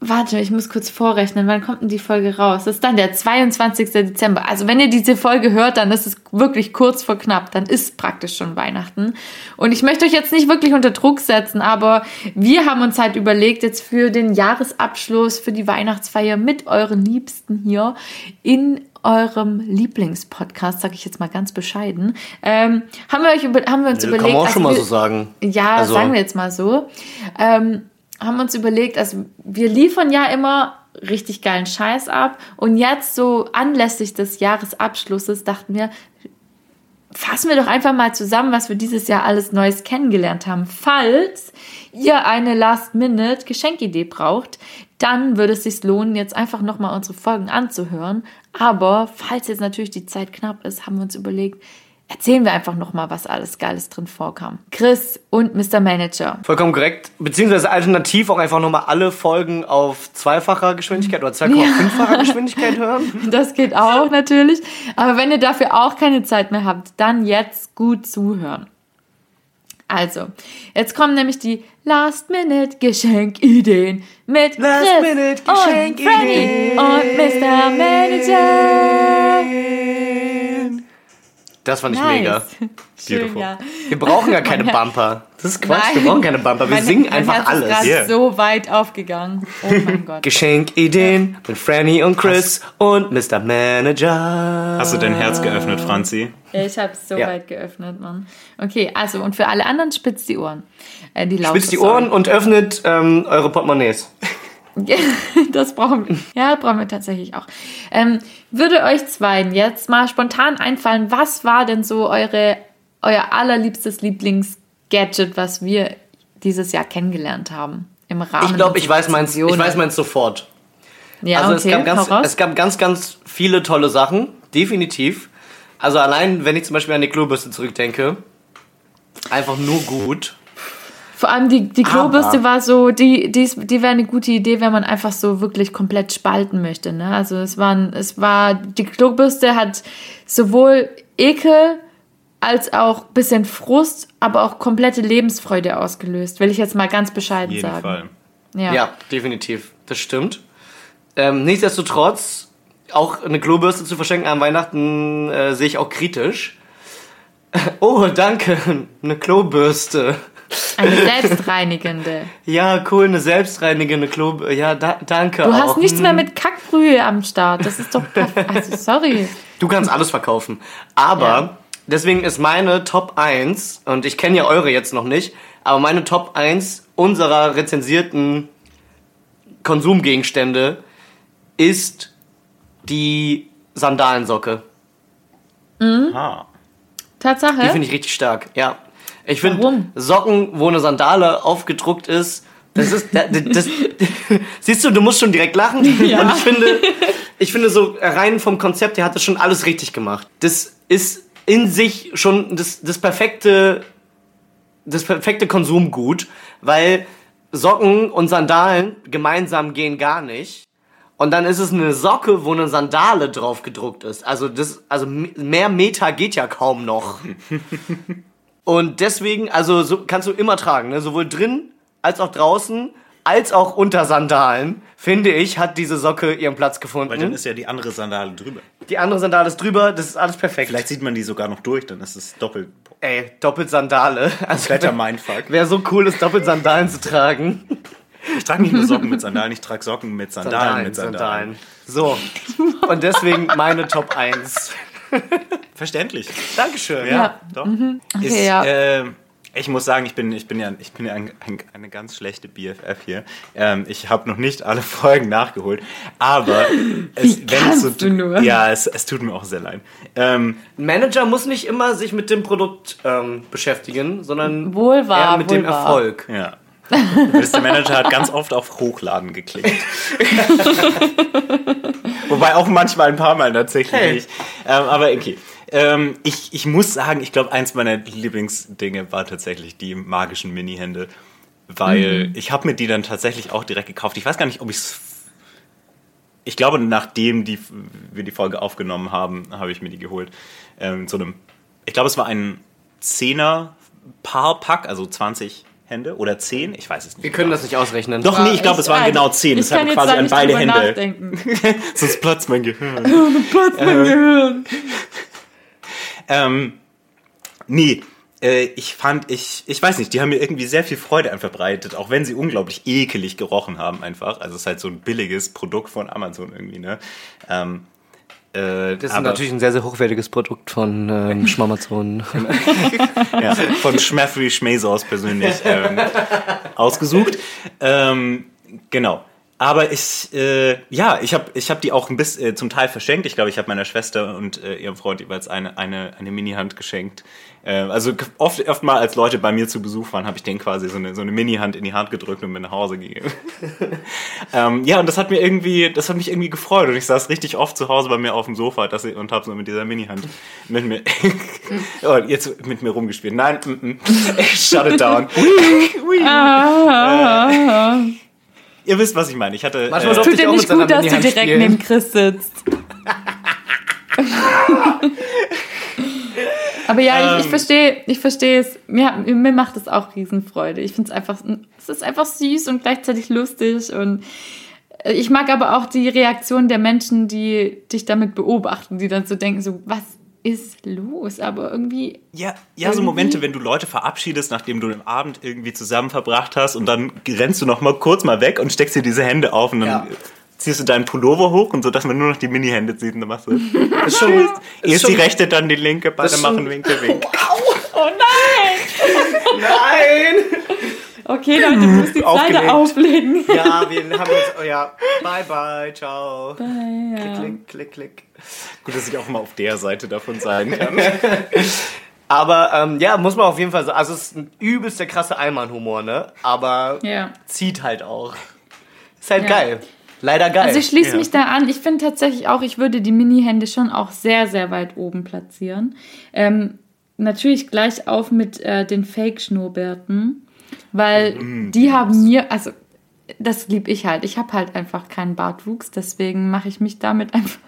warte, ich muss kurz vorrechnen, wann kommt denn die Folge raus? Das ist dann der 22. Dezember. Also, wenn ihr diese Folge hört, dann ist es wirklich kurz vor knapp. Dann ist praktisch schon Weihnachten. Und ich möchte euch jetzt nicht wirklich unter Druck setzen, aber wir haben uns halt überlegt, jetzt für den Jahresabschluss, für die Weihnachtsfeier mit euren Liebsten hier in eurem Lieblingspodcast, sage ich jetzt mal ganz bescheiden, ähm, haben wir euch über, haben wir uns Kann überlegt, man auch schon also mal wir- so sagen. ja, Also- sagen wir jetzt mal so. Ähm, haben uns überlegt, also wir liefern ja immer richtig geilen Scheiß ab und jetzt so anlässlich des Jahresabschlusses dachten wir, fassen wir doch einfach mal zusammen, was wir dieses Jahr alles Neues kennengelernt haben. Falls ihr eine Last-Minute-Geschenkidee braucht, dann würde es sich lohnen, jetzt einfach nochmal unsere Folgen anzuhören. Aber falls jetzt natürlich die Zeit knapp ist, haben wir uns überlegt, erzählen wir einfach nochmal, was alles Geiles drin vorkam. Chris und Mr. Manager. Vollkommen korrekt. Beziehungsweise alternativ auch einfach nochmal alle Folgen auf zweifacher Geschwindigkeit oder 2,5-facher Geschwindigkeit hören. [laughs] Das geht auch natürlich. Aber wenn ihr dafür auch keine Zeit mehr habt, dann jetzt gut zuhören. Also, jetzt kommen nämlich die Last-Minute-Geschenkideen mit Chris Last-Minute-Geschenkideen. und Freddy und Mr. Manager. Das fand ich Nice. mega. Schön, Beautiful. ja. Wir brauchen ja keine Bumper. Das ist Quatsch, Nein. wir brauchen keine Bumper. Wir Mein- singen mein einfach Herz alles. ist Yeah. so weit aufgegangen. Oh mein [laughs] Gott. Geschenkideen mit Franny und Chris und Mr. Manager. Hast du dein Herz geöffnet, Franzi? Ich habe so Ja. weit geöffnet, Mann. Okay, also und für alle anderen spitzt die Ohren. Äh, die Spitzt die sorry. Ohren und öffnet ähm, eure Portemonnaies. [laughs] [laughs] Das brauchen wir. Ja, brauchen wir tatsächlich auch. Ähm, würde euch zweien jetzt mal spontan einfallen, was war denn so eure, euer allerliebstes Lieblingsgadget, was wir dieses Jahr kennengelernt haben? Im Rahmen Ich glaube, ich weiß meins, ich weiß meins sofort. Ja, Also okay, es, gab ganz, es gab ganz, ganz viele tolle Sachen, definitiv. Also allein, wenn ich zum Beispiel an die Klobürste zurückdenke, einfach nur gut. Vor allem die, die Klobürste Aber- war so, die, die, die wäre eine gute Idee, wenn man einfach so wirklich komplett spalten möchte. Ne? Also es waren, es war, die Klobürste hat sowohl Ekel als auch bisschen Frust, aber auch komplette Lebensfreude ausgelöst, will ich jetzt mal ganz bescheiden jeden sagen. Fall. Ja. Ja, definitiv. Das stimmt. Ähm, nichtsdestotrotz, auch eine Klobürste zu verschenken an Weihnachten äh, sehe ich auch kritisch. [laughs] Oh, danke, eine Klobürste. Eine selbstreinigende. [laughs] Ja, cool, eine selbstreinigende Klobürste. Ja, da, danke Du auch. hast nichts Hm. mehr mit Kackbrühe am Start. Das ist doch perfekt. [laughs] Also sorry. Du kannst alles verkaufen. Aber Ja. deswegen ist meine Top 1, und ich kenne ja eure jetzt noch nicht, aber meine Top 1 unserer rezensierten Konsumgegenstände ist die Sandalensocke. Ah. Die Tatsache. finde ich richtig stark, ja. Ich finde? Socken, wo eine Sandale aufgedruckt ist, das ist, das, das, [laughs] siehst du, du musst schon direkt lachen. [laughs] Ja. Und ich finde, ich finde so rein vom Konzept her hat das schon alles richtig gemacht. Das ist in sich schon das, das perfekte, das perfekte Konsumgut, weil Socken und Sandalen gemeinsam gehen gar nicht. Und dann ist es eine Socke, wo eine Sandale drauf gedruckt ist. Also das, also mehr Meter geht ja kaum noch. [laughs] Und deswegen, also so kannst du immer tragen, ne? sowohl drin als auch draußen, als auch unter Sandalen, finde ich, hat diese Socke ihren Platz Weil gefunden. dann ist ja die andere Sandale drüber. Die andere Sandale ist drüber, das ist alles perfekt. Vielleicht sieht man die sogar noch durch, dann ist es doppelt. Ey, doppelt Sandale. Also Kompletter Mindfuck. wäre so cool, ist doppelt Sandalen zu tragen. Ich trage nicht nur Socken mit Sandalen, ich trage Socken mit Sandalen, mit Sandalen. So. Und deswegen meine Top 1. [laughs] Verständlich. Dankeschön. Ja. Doch. Okay, Ist, ja. äh, Ich muss sagen, ich bin, ich bin ja, ich bin ja ein, ein, eine ganz schlechte BFF hier. Ähm, ich habe noch nicht alle [laughs] Folgen nachgeholt, aber es, Wie wenn es so, kannst du nur? ja, es, es tut mir auch sehr leid. Ähm, Ein Manager muss nicht immer sich mit dem Produkt ähm, beschäftigen, sondern Wohl wahr, eher mit wohl dem wahr. Erfolg. ja. Der Manager hat ganz oft auf Hochladen geklickt. [laughs] Wobei auch manchmal ein paar Mal tatsächlich Hey. Ähm, aber okay. Ähm, ich, ich muss sagen, ich glaube, eins meiner Lieblingsdinge war tatsächlich die magischen Mini-Hände. Weil Mhm. ich habe mir die dann tatsächlich auch direkt gekauft. Ich weiß gar nicht, ob ich es. Ich glaube, nachdem die, wir die Folge aufgenommen haben, habe ich mir die geholt. Ähm, so einem, ich glaube, es war ein 10er Paarpack, also 20 Hände oder 10, ich weiß es nicht. Wir können das nicht ausrechnen. Doch, nee, ich glaube, es waren genau 10. Ich Es kann quasi an beide Hände. nachdenken. [laughs] Sonst platzt mein Gehirn. [laughs] Platz mein Gehirn. Ähm, nee, äh, ich fand, ich, ich weiß nicht, die haben mir irgendwie sehr viel Freude einfach bereitet, auch wenn sie unglaublich ekelig gerochen haben einfach. Also es ist halt so ein billiges Produkt von Amazon irgendwie, ne? Ähm, äh, Das ist natürlich ein sehr, sehr hochwertiges Produkt von ähm, [laughs] Schmamazon. ja, von Schmeffrey Schmesos persönlich ähm, ausgesucht. Ähm, genau. Aber ich, äh, ja, ich habe ich hab die auch ein bisschen äh, zum Teil verschenkt. Ich glaube, ich habe meiner Schwester und äh, ihrem Freund jeweils eine, eine, eine Mini-Hand geschenkt. Äh, also oft, oft mal, als Leute bei mir zu Besuch waren, habe ich denen quasi so eine, so eine Mini-Hand in die Hand gedrückt und mir nach Hause gegeben. [laughs] ähm, ja, und das hat mir irgendwie, das hat mich irgendwie gefreut. Und ich saß richtig oft zu Hause bei mir auf dem Sofa das, und habe so mit dieser Mini-Hand mit mir, [laughs] oh, jetzt mit mir rumgespielt. Nein, mm, mm. [laughs] shut it down. Ah, Ihr wisst, was ich meine. Ich hatte. Manchmal äh, so- Tut ich dir nicht gut, dass du direkt spielen. neben Chris sitzt. Aber ja, ich, ich verstehe, ich verstehe es. Mir, mir macht es auch Riesenfreude. Ich finde es einfach, es ist einfach süß und gleichzeitig lustig und äh, ich mag aber auch die Reaktion der Menschen, die dich damit beobachten, die dann so denken, so, was ist los? Aber irgendwie, Ja, ja, so Momente, wenn du Leute verabschiedest, nachdem du den Abend irgendwie zusammen verbracht hast und dann rennst du noch mal kurz mal weg und steckst dir diese Hände auf und dann Ja. Ziehst du deinen Pullover hoch und so, dass man nur noch die Mini-Hände sieht und dann machst du [laughs] ist schon, erst schon- die rechte, dann die linke, beide ist machen Winke, Wink. [laughs] oh nein! [laughs] Nein! Okay, dann du musst die Aufgelegt. Seite auflegen. Ja, wir haben jetzt, oh ja, bye bye, ciao. Ja. Klick, klick, klick. Gut, dass ich auch mal auf der Seite davon sein kann. Aber ähm, ja, muss man auf jeden Fall sagen, also es ist ein übelst der krasse Allmann-Humor, ne? Aber ja. zieht halt auch. Ist halt Ja. geil. Leider geil. Also ich schließe Ja. mich da an. Ich finde tatsächlich auch, ich würde die Mini-Hände schon auch sehr, sehr weit oben platzieren. Ähm, natürlich gleich auf mit äh, den Fake-Schnurrbärten, weil die haben mir, also das lieb ich halt. Ich habe halt einfach keinen Bartwuchs, deswegen mache ich mich damit [laughs] einfach.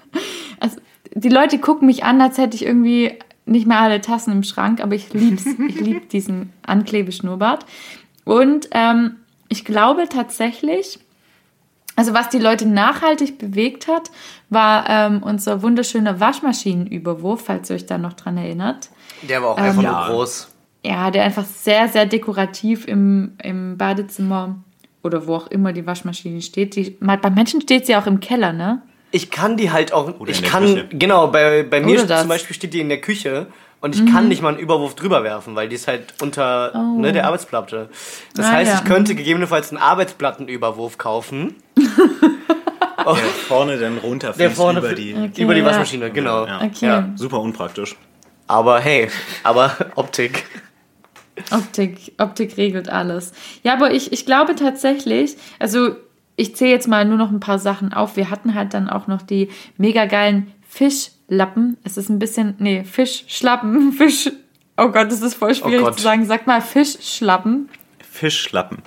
Also die Leute gucken mich an, als hätte ich irgendwie nicht mehr alle Tassen im Schrank, aber ich lieb's. [laughs] ich liebe diesen Anklebeschnurrbart. Und ähm, ich glaube tatsächlich, also was die Leute nachhaltig bewegt hat, war ähm, unser wunderschöner Waschmaschinenüberwurf, falls ihr euch da noch dran erinnert. Der war auch einfach Ja. nur groß. Ja, der einfach sehr, sehr dekorativ im, im Badezimmer oder wo auch immer die Waschmaschine steht. Die, bei Menschen steht sie auch im Keller, ne? Ich kann die halt auch. Oder ich in der kann. Küche. Genau, bei, bei mir zum Beispiel steht die in der Küche und ich kann nicht mal einen Überwurf drüber werfen, weil die ist halt unter Oh. ne, der Arbeitsplatte. Das Ah, heißt, ja. ich könnte gegebenenfalls einen Arbeitsplattenüberwurf kaufen. [laughs] Der vorne dann runterfließt Der vorne über die. Okay, über die ja. Waschmaschine, genau. Ja. Okay. Ja. Super unpraktisch. Aber hey, aber [laughs] Optik. Optik, Optik regelt alles. Ja, aber ich, ich glaube tatsächlich, also ich zähle jetzt mal nur noch ein paar Sachen auf. Wir hatten halt dann auch noch die mega geilen Fischlappen. Es ist ein bisschen, nee, Fischschlappen, [laughs] Fisch. Oh Gott, das ist voll schwierig Gott. zu sagen. Sag mal Fischschlappen. Fischschlappen.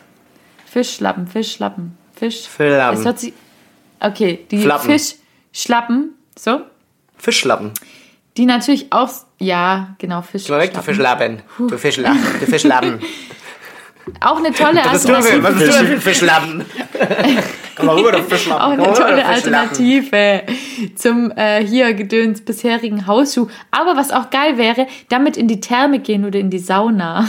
Fischschlappen, Fischschlappen, Fisch. Flappen. Es hört sich. Okay, die Flappen. Fischschlappen, so. Fischlappen. Die natürlich auch, ja, genau, weg, du Fischschlappen. Fischlappen. Du Fischlappen. Du Fischlappen. [laughs] Auch eine tolle Alternative. für, was bist du denn für ein Fischlappen? Komm mal rüber, du Fischlappen. Auch eine tolle. Alternative zum äh, hier Gedöns bisherigen Hausschuh. Aber was auch geil wäre, damit in die Therme gehen oder in die Sauna.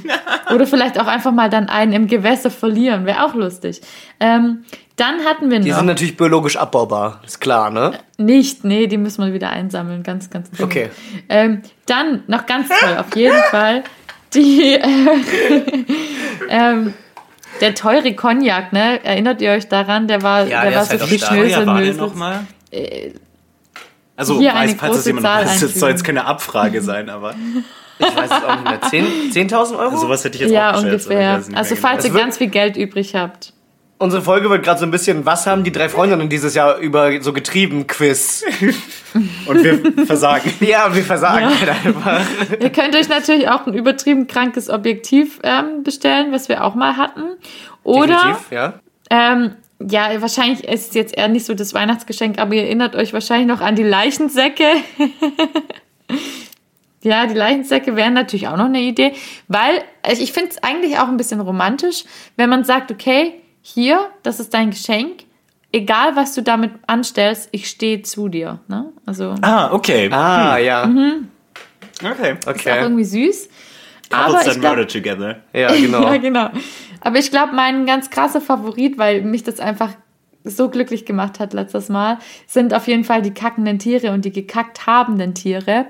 [laughs] oder vielleicht auch einfach mal dann einen im Gewässer verlieren. Wäre auch lustig. Ähm, dann hatten wir Die noch sind natürlich biologisch abbaubar, ist klar, ne? nicht, nee, die müssen wir wieder einsammeln. Ganz, ganz dringend. Okay. Ähm, dann noch ganz toll, auf jeden [laughs] Fall die, äh, [laughs] ähm, der teure Cognac, ne? Erinnert ihr euch daran? Der war, Ja, der, der war so halt viel. Schnösel, war der nochmal? Also, Hier weiß, eine falls das große jemand Zahl weiß, das soll jetzt keine Abfrage [laughs] sein, aber Ich weiß es auch nicht mehr. 10 10.000 Euro? sowas hätte ich jetzt Ja, auch geschätzt, ich ungefähr. Also falls ihr Es wird- ganz viel Geld übrig habt. Unsere Folge wird gerade so ein bisschen, was haben die drei Freundinnen dieses Jahr über so getrieben, Quiz. [laughs] Und wir versagen. [laughs] Ja, wir versagen halt einfach. Ihr könnt euch natürlich auch ein übertrieben krankes Objektiv ähm, bestellen, was wir auch mal hatten. Oder Definitiv, ja. Ähm, ja, wahrscheinlich ist es jetzt eher nicht so das Weihnachtsgeschenk, aber ihr erinnert euch wahrscheinlich noch an die Leichensäcke. [laughs] ja, die Leichensäcke wären natürlich auch noch eine Idee, weil äh, ich finde es eigentlich auch ein bisschen romantisch, wenn man sagt, okay, hier, das ist dein Geschenk, egal was du damit anstellst, ich stehe zu dir. Ne? Also Ah, okay. Ah, ja. Okay. ist auch Okay. irgendwie süß. Aber Couples glaub, murder together. Ja, genau. [laughs] Ja, genau. Aber ich glaube, mein ganz krasser Favorit, weil mich das einfach so glücklich gemacht hat letztes Mal, sind auf jeden Fall die kackenden Tiere und die gekackt habenden Tiere.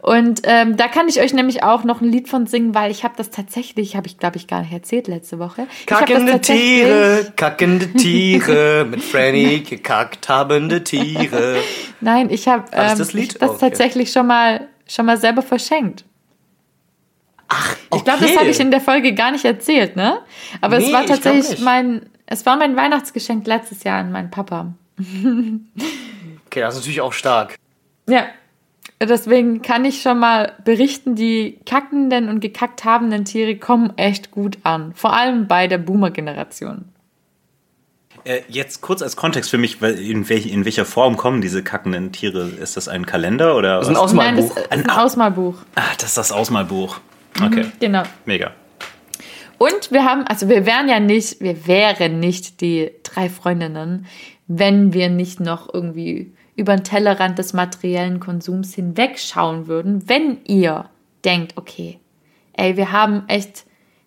Und ähm, da kann ich euch nämlich auch noch ein Lied von singen, weil ich habe das tatsächlich, habe ich glaube ich gar nicht erzählt letzte Woche. Das Kackende Tiere, kackende Tiere, mit Franny [laughs] gekackt habende Tiere. Nein, ich habe das ähm, das ich das Oh, okay. tatsächlich schon mal schon mal selber verschenkt. Ach, Ich glaube, das habe ich in der Folge gar nicht erzählt, ne? Aber Nee, es war tatsächlich mein, es war mein Weihnachtsgeschenk letztes Jahr an meinen Papa. Okay, das ist natürlich auch stark. Ja. Deswegen kann ich schon mal berichten, die kackenden und gekackt habenden Tiere kommen echt gut an. Vor allem bei der Boomer-Generation. Äh, jetzt kurz als Kontext für mich, in, welch, in welcher Form kommen diese kackenden Tiere? Ist das ein Kalender oder Das ist ein was? Nein, das Ausmalbuch. ist ein Ausmalbuch. Ah, das ist das Ausmalbuch. Okay, Genau. mega. Und wir haben, also wir wären ja nicht, wir wären nicht die drei Freundinnen, wenn wir nicht noch irgendwie über den Tellerrand des materiellen Konsums hinwegschauen würden, wenn ihr denkt, okay, ey, wir haben echt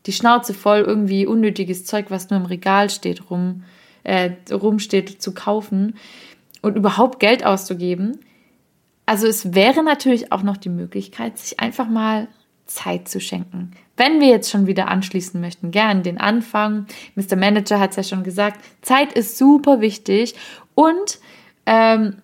die Schnauze voll, irgendwie unnötiges Zeug, was nur im Regal steht, rum, äh, rumsteht, zu kaufen und überhaupt Geld auszugeben. Also es wäre natürlich auch noch die Möglichkeit, sich einfach mal Zeit zu schenken. Wenn wir jetzt schon wieder anschließen möchten, gern den Anfang. Mr. Manager hat es ja schon gesagt, Zeit ist super wichtig und ähm,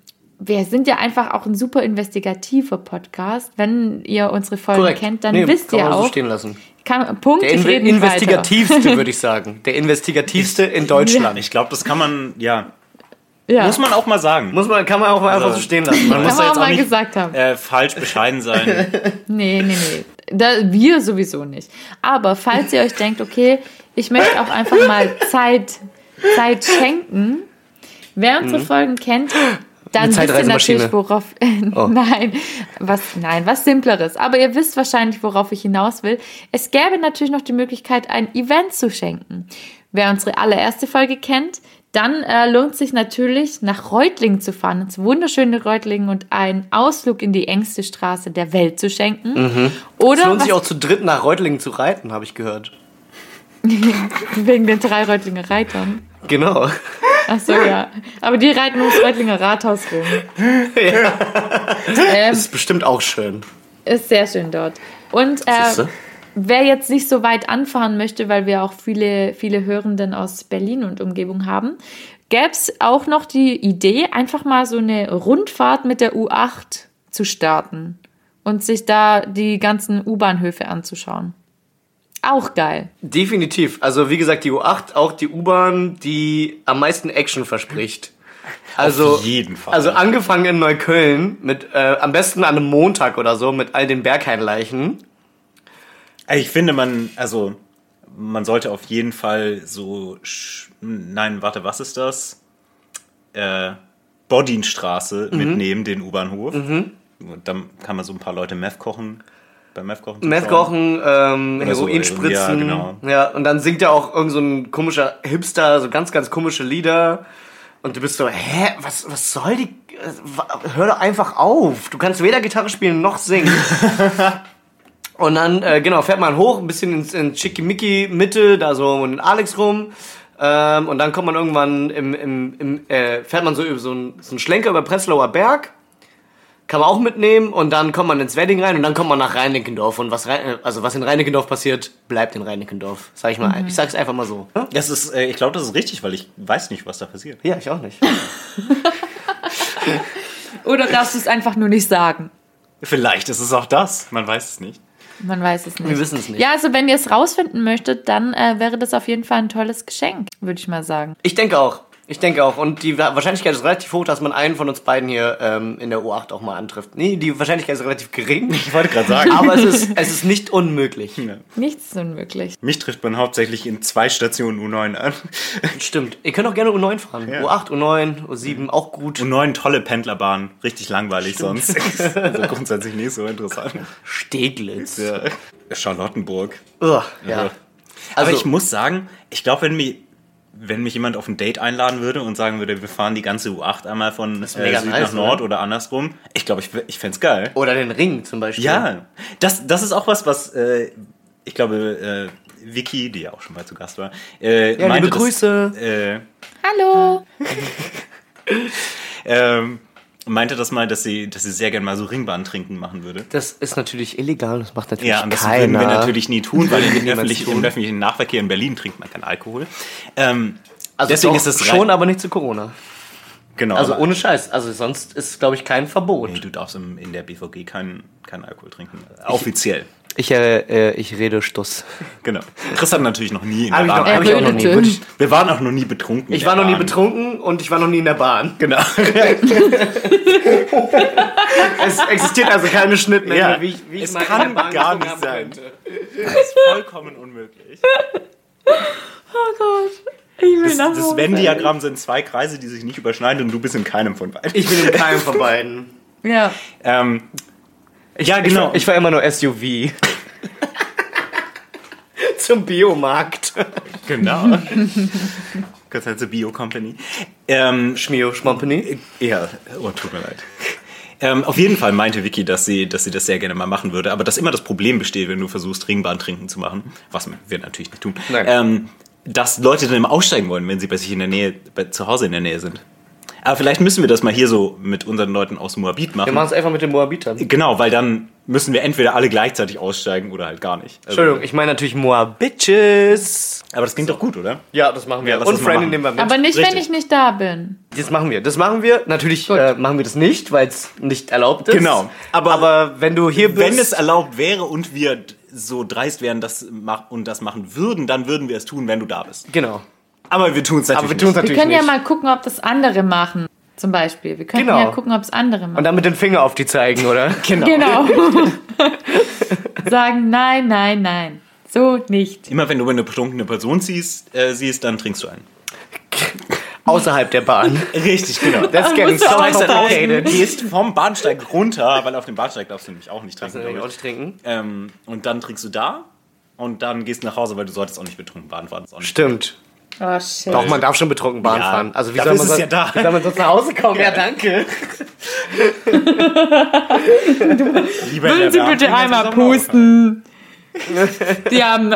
wir sind ja einfach auch ein super investigativer Podcast. Wenn ihr unsere Folgen Korrekt. kennt, dann Nee, wisst kann ihr man so auch. stehen lassen. Kann, Punkt, Der weiter. investigativste, [laughs] würde ich sagen. Der investigativste in Deutschland. Ich glaube, das kann man, ja, Ja. muss man auch mal sagen. Muss man, kann man auch mal einfach Also- so stehen lassen. Man Kann muss da man jetzt auch auch mal nicht gesagt haben. äh, falsch bescheiden sein. [laughs] Nee, nee, nee. Da, wir sowieso nicht. Aber falls ihr euch denkt, okay, ich möchte auch einfach mal Zeit, Zeit schenken, wer unsere Folgen kennt, dann wisst ihr natürlich, worauf. [laughs] Oh. Nein, was, nein, was Simpleres. Aber ihr wisst wahrscheinlich, worauf ich hinaus will. Es gäbe natürlich noch die Möglichkeit, ein Event zu schenken. Wer unsere allererste Folge kennt, dann äh, lohnt sich natürlich, nach Reutlingen zu fahren, ins wunderschöne Reutlingen und einen Ausflug in die engste Straße der Welt zu schenken. Es Oder lohnt sich auch zu dritt nach Reutlingen zu reiten, habe ich gehört. [laughs] wegen den drei Reutlinger Reitern. Genau. Ach so, ja. Aber die reiten ums Reutlinger Rathaus rum. [laughs] Ähm, Ist bestimmt auch schön. ist sehr schön dort. Und äh? Wer jetzt nicht so weit anfahren möchte, weil wir auch viele, viele Hörenden aus Berlin und Umgebung haben, gäbe es auch noch die Idee, einfach mal so eine Rundfahrt mit der U8 zu starten und sich da die ganzen U-Bahnhöfe anzuschauen. Auch geil. Definitiv. Also wie gesagt, die U8, auch die U-Bahn, die am meisten Action verspricht. Also, Auf jeden Fall. Also angefangen in Neukölln, mit äh, am besten an einem Montag oder so, mit all den Bergheinleichen. Ich finde, man, also, man sollte auf jeden Fall so, nein, warte, was ist das? Äh, Bodinstraße Mhm. mitnehmen, den U-Bahnhof. Und dann kann man so ein paar Leute Meth kochen. Beim Meth kochen. Meth kochen, ähm, Oder so, Heroin spritzen. ja, genau. Ja, und dann singt er auch irgend so ein komischer Hipster, so ganz, ganz komische Lieder. Und du bist so, hä, was, was soll die, äh, hör doch einfach auf. Du kannst weder Gitarre spielen noch singen. [laughs] und dann, äh, genau, fährt man hoch, ein bisschen ins, in Schickimicki Mitte, da so um den Alex rum. Ähm, und dann kommt man irgendwann im, im, im äh, fährt man so über so einen, so einen Schlenker über Prenzlauer Berg kann man auch mitnehmen und dann kommt man ins Wedding rein und dann kommt man nach Reinickendorf und was Rhein- also was in Reinickendorf passiert, bleibt in Reinickendorf. Sag ich mal, ich sag's einfach mal so. Das ist, äh, ich glaube, das ist richtig, weil ich weiß nicht, was da passiert. Ja, ich auch nicht. [laughs] Oder darfst du es einfach nur nicht sagen? Vielleicht ist es auch das. Man weiß es nicht. Man weiß es nicht. Wir wissen es nicht. Ja, also wenn ihr es rausfinden möchtet, dann äh, wäre das auf jeden Fall ein tolles Geschenk, würde ich mal sagen. Ich denke auch. Ich denke auch. Und die Wahrscheinlichkeit ist relativ hoch, dass man einen von uns beiden hier ähm, in der U8 auch mal antrifft. Nee, die Wahrscheinlichkeit ist relativ gering. [laughs] Ich wollte gerade sagen. Aber es ist, es ist nicht unmöglich. Ja. Nichts ist unmöglich. Mich trifft man hauptsächlich in zwei Stationen U9 an. [laughs] Stimmt. Ihr könnt auch gerne U9 fahren. Ja. U8, U9, U7, auch gut. U9 tolle Pendlerbahn. Richtig langweilig sonst. [laughs] also grundsätzlich nicht so interessant. Steglitz. Ja. Charlottenburg. Ugh, ja. Aber Also- ich muss sagen, ich glaube, wenn mich, wenn mich jemand auf ein Date einladen würde und sagen würde, wir fahren die ganze U8 einmal von äh, Süd nice, nach Nord oder? oder andersrum, ich glaube, ich, ich fände es geil. Oder den Ring zum Beispiel. Ja, das, das ist auch was, was äh, ich glaube, äh, Vicky, die ja auch schon mal zu Gast war, äh, Ja, meinte, liebe Grüße. Das, äh, Hallo! [laughs] ähm, meinte das mal, dass sie, dass sie sehr gerne mal so Ringbahn trinken machen würde. Das ist natürlich illegal, das macht natürlich Ja, und das keiner. würden wir natürlich nie tun, weil im [laughs] tun. im öffentlichen Nahverkehr in Berlin trinkt man keinen Alkohol. Ähm, also deswegen ist es schon, aber nicht zu Corona. genau. Also ohne Scheiß. Also sonst ist, glaube ich, kein Verbot. Nee, du darfst im, in der BVG keinen keinen Alkohol trinken. Offiziell. Ich, äh, äh, ich rede Stuss. Genau. Chris hat natürlich noch nie in der ich, noch, Bahn. hab ich auch noch nie. ich Wir waren auch noch nie betrunken. ich war noch nie betrunken und ich war noch nie in der Bahn. Genau. [laughs] Es existiert also keine Schnittmenge, Ja, wie ich, wie ich es mal kann gar nicht sein. könnte. Das ist vollkommen unmöglich. [laughs] Oh Gott. Ich will Das, das. Venn-Diagramm sind zwei Kreise, die sich nicht überschneiden und du bist in keinem von beiden. Ich bin in keinem [laughs] von beiden. Ja. Ähm, ja, Ich genau. war, ich war immer nur SUV. [laughs] Zum Biomarkt. genau. [laughs] Gott sei Dank, Bio Company. Ähm, Schmio Schmompany. Ja, oh, tut mir leid. Ähm, auf jeden Fall meinte Vicky, dass sie, dass sie das sehr gerne mal machen würde, aber dass immer das Problem besteht, wenn du versuchst, Ringbahn trinken zu machen, was wir natürlich nicht tun, Nein. ähm, dass Leute dann immer aussteigen wollen, wenn sie bei sich in der Nähe, bei, zu Hause in der Nähe sind. Aber vielleicht müssen wir das mal hier so mit unseren Leuten aus Moabit Wir machen. machen es einfach mit den Moabitern. Genau, weil dann müssen wir entweder alle gleichzeitig aussteigen oder halt gar nicht. Also, Entschuldigung, ich meine natürlich Moabitches. Aber das klingt doch gut, oder? Ja, das machen wir. Ja, Und Franny machen. nehmen wir mit. Aber nicht, wenn Richtig. ich nicht da bin. das machen wir. Das machen wir. Natürlich äh, machen wir das nicht, weil es nicht erlaubt ist. Genau. Aber, aber wenn du hier bist. Wenn es erlaubt wäre und wir so dreist wären das und das machen würden, dann würden wir es tun, wenn du da bist. Genau. Aber wir tun es natürlich Aber wir tun es Wir können nicht. ja mal gucken, ob das andere machen. Zum Beispiel. Wir können Genau. ja gucken, ob es andere machen. Und dann mit den Finger auf die zeigen, oder? [laughs] Genau. Genau. [laughs] Sagen nein, nein, nein. So nicht. Immer wenn du eine betrunkene Person siehst, äh, siehst, dann trinkst du einen. [laughs] Außerhalb der Bahn. Richtig, genau. That's getting du so complicated. gehst vom Bahnsteig runter, weil auf dem Bahnsteig darfst du nämlich auch nicht trinken. Ich glaub auch ich. nicht trinken. Ähm, und dann trinkst du da und dann gehst du nach Hause, weil du solltest auch nicht betrunken Bahn fahren. Auch nicht- Stimmt. Oh shit. Doch, man darf schon betrunken Bahn Ja, fahren. Also wie soll, man ist es so- ja da. wie soll man sonst nach Hause kommen? Ja, danke. [laughs] Würden Sie bitte einmal pusten? Sie haben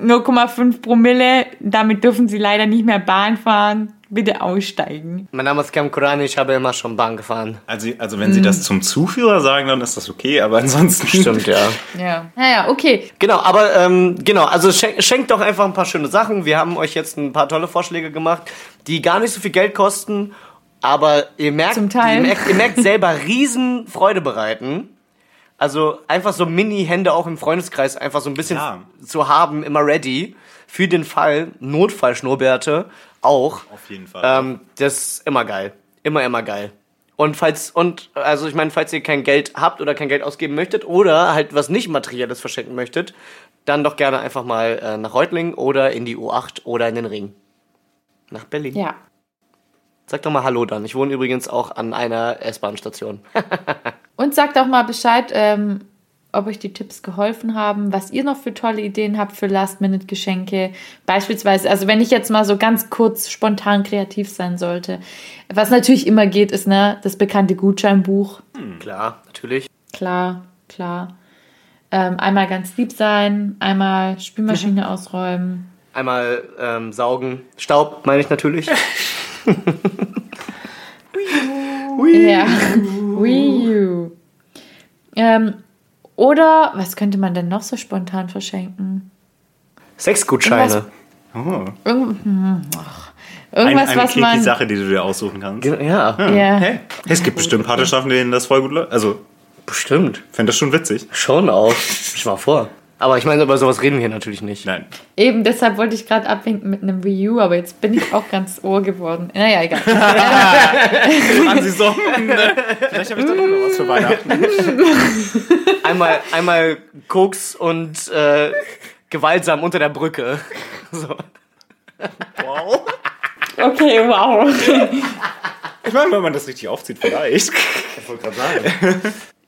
0,5 Promille. Damit dürfen Sie leider nicht mehr Bahn fahren. Bitte aussteigen. Mein Name ist Cam Kurani, ich habe immer schon Bahn gefahren. Also, also wenn sie das zum Zuführer sagen, dann ist das okay, aber ansonsten... [laughs] Stimmt, ja. Ja. Naja, okay. Genau, aber ähm, genau, also schenkt, schenkt doch einfach ein paar schöne Sachen. Wir haben euch jetzt ein paar tolle Vorschläge gemacht, die gar nicht so viel Geld kosten, aber ihr merkt, Zum Teil. Ihr, merkt ihr merkt selber riesen Freude bereiten. Also einfach so Mini-Hände auch im Freundeskreis einfach so ein bisschen Ja. zu haben, immer ready. Für den Fall, Notfallschnurrbärte auch. Auf jeden Fall. Ähm, das ist immer geil. Immer, immer geil. Und falls, und, also ich meine, falls ihr kein Geld habt oder kein Geld ausgeben möchtet oder halt was nicht Materielles verschenken möchtet, dann doch gerne einfach mal äh, nach Reutlingen oder in die U8 oder in den Ring. Nach Berlin. Ja. Sag doch mal Hallo dann. Ich wohne übrigens auch an einer S-Bahn-Station. [laughs] Und sagt auch mal Bescheid, ähm, ob euch die Tipps geholfen haben, was ihr noch für tolle Ideen habt für Last-Minute-Geschenke. Beispielsweise, also wenn ich jetzt mal so ganz kurz spontan kreativ sein sollte. Was natürlich immer geht, ist ne, das bekannte Gutscheinbuch. Klar, natürlich. Klar, klar. Ähm, einmal ganz lieb sein, einmal Spülmaschine [laughs] ausräumen. Einmal ähm, saugen. Staub, meine ich natürlich. [laughs] [laughs] Ja. Wii U. Ähm, oder was könnte man denn noch so spontan verschenken? Sexgutscheine. Oh. Irgend, hm, ach, Ein, irgendwas, eine was kinky man. Sache, die du dir aussuchen kannst. Ge- Ja, Ja. Hey, es gibt bestimmt Partnerschaften, denen das voll gut läuft. Also, bestimmt. fände das schon witzig. Schon auch. Ich mal vor. Aber ich meine, über sowas reden wir hier natürlich nicht. Nein. Eben, deshalb wollte ich gerade abwinken mit einem Wii U, aber jetzt bin ich auch ganz ohr geworden. Naja, egal. [laughs] An sie so. ne? Vielleicht habe ich doch noch was für Weihnachten. [laughs] Einmal, einmal Koks und äh, gewaltsam unter der Brücke. [laughs] So. Wow. Okay, wow. Ich meine, wenn man das richtig aufzieht, vielleicht. Ich wollte gerade sagen.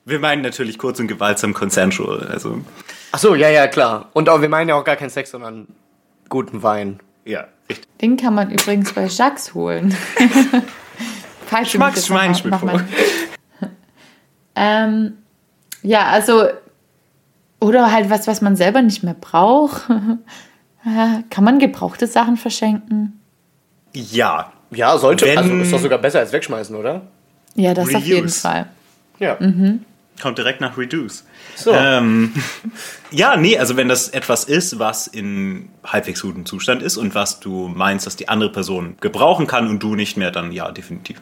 Wir meinen natürlich kurz und gewaltsam consensual. Also, Ach so, ja, ja, klar. Und auch, wir meinen ja auch gar keinen Sex, sondern guten Wein. ja, richtig. Den kann man übrigens bei Jacques holen. [laughs] Mich Schmacks Schweinschmidt [laughs] ähm, ja, also oder halt was, was man selber nicht mehr braucht. [laughs] Kann man gebrauchte Sachen verschenken? Ja. Ja, sollte. Wenn- also ist doch sogar besser als wegschmeißen, oder? Ja, das auf jeden Reuse. Fall. Ja. Kommt direkt nach Reduce. So. Ähm, [laughs] ja, nee, also wenn das etwas ist, was in halbwegs gutem Zustand ist und was du meinst, dass die andere Person gebrauchen kann und du nicht mehr, dann ja, definitiv.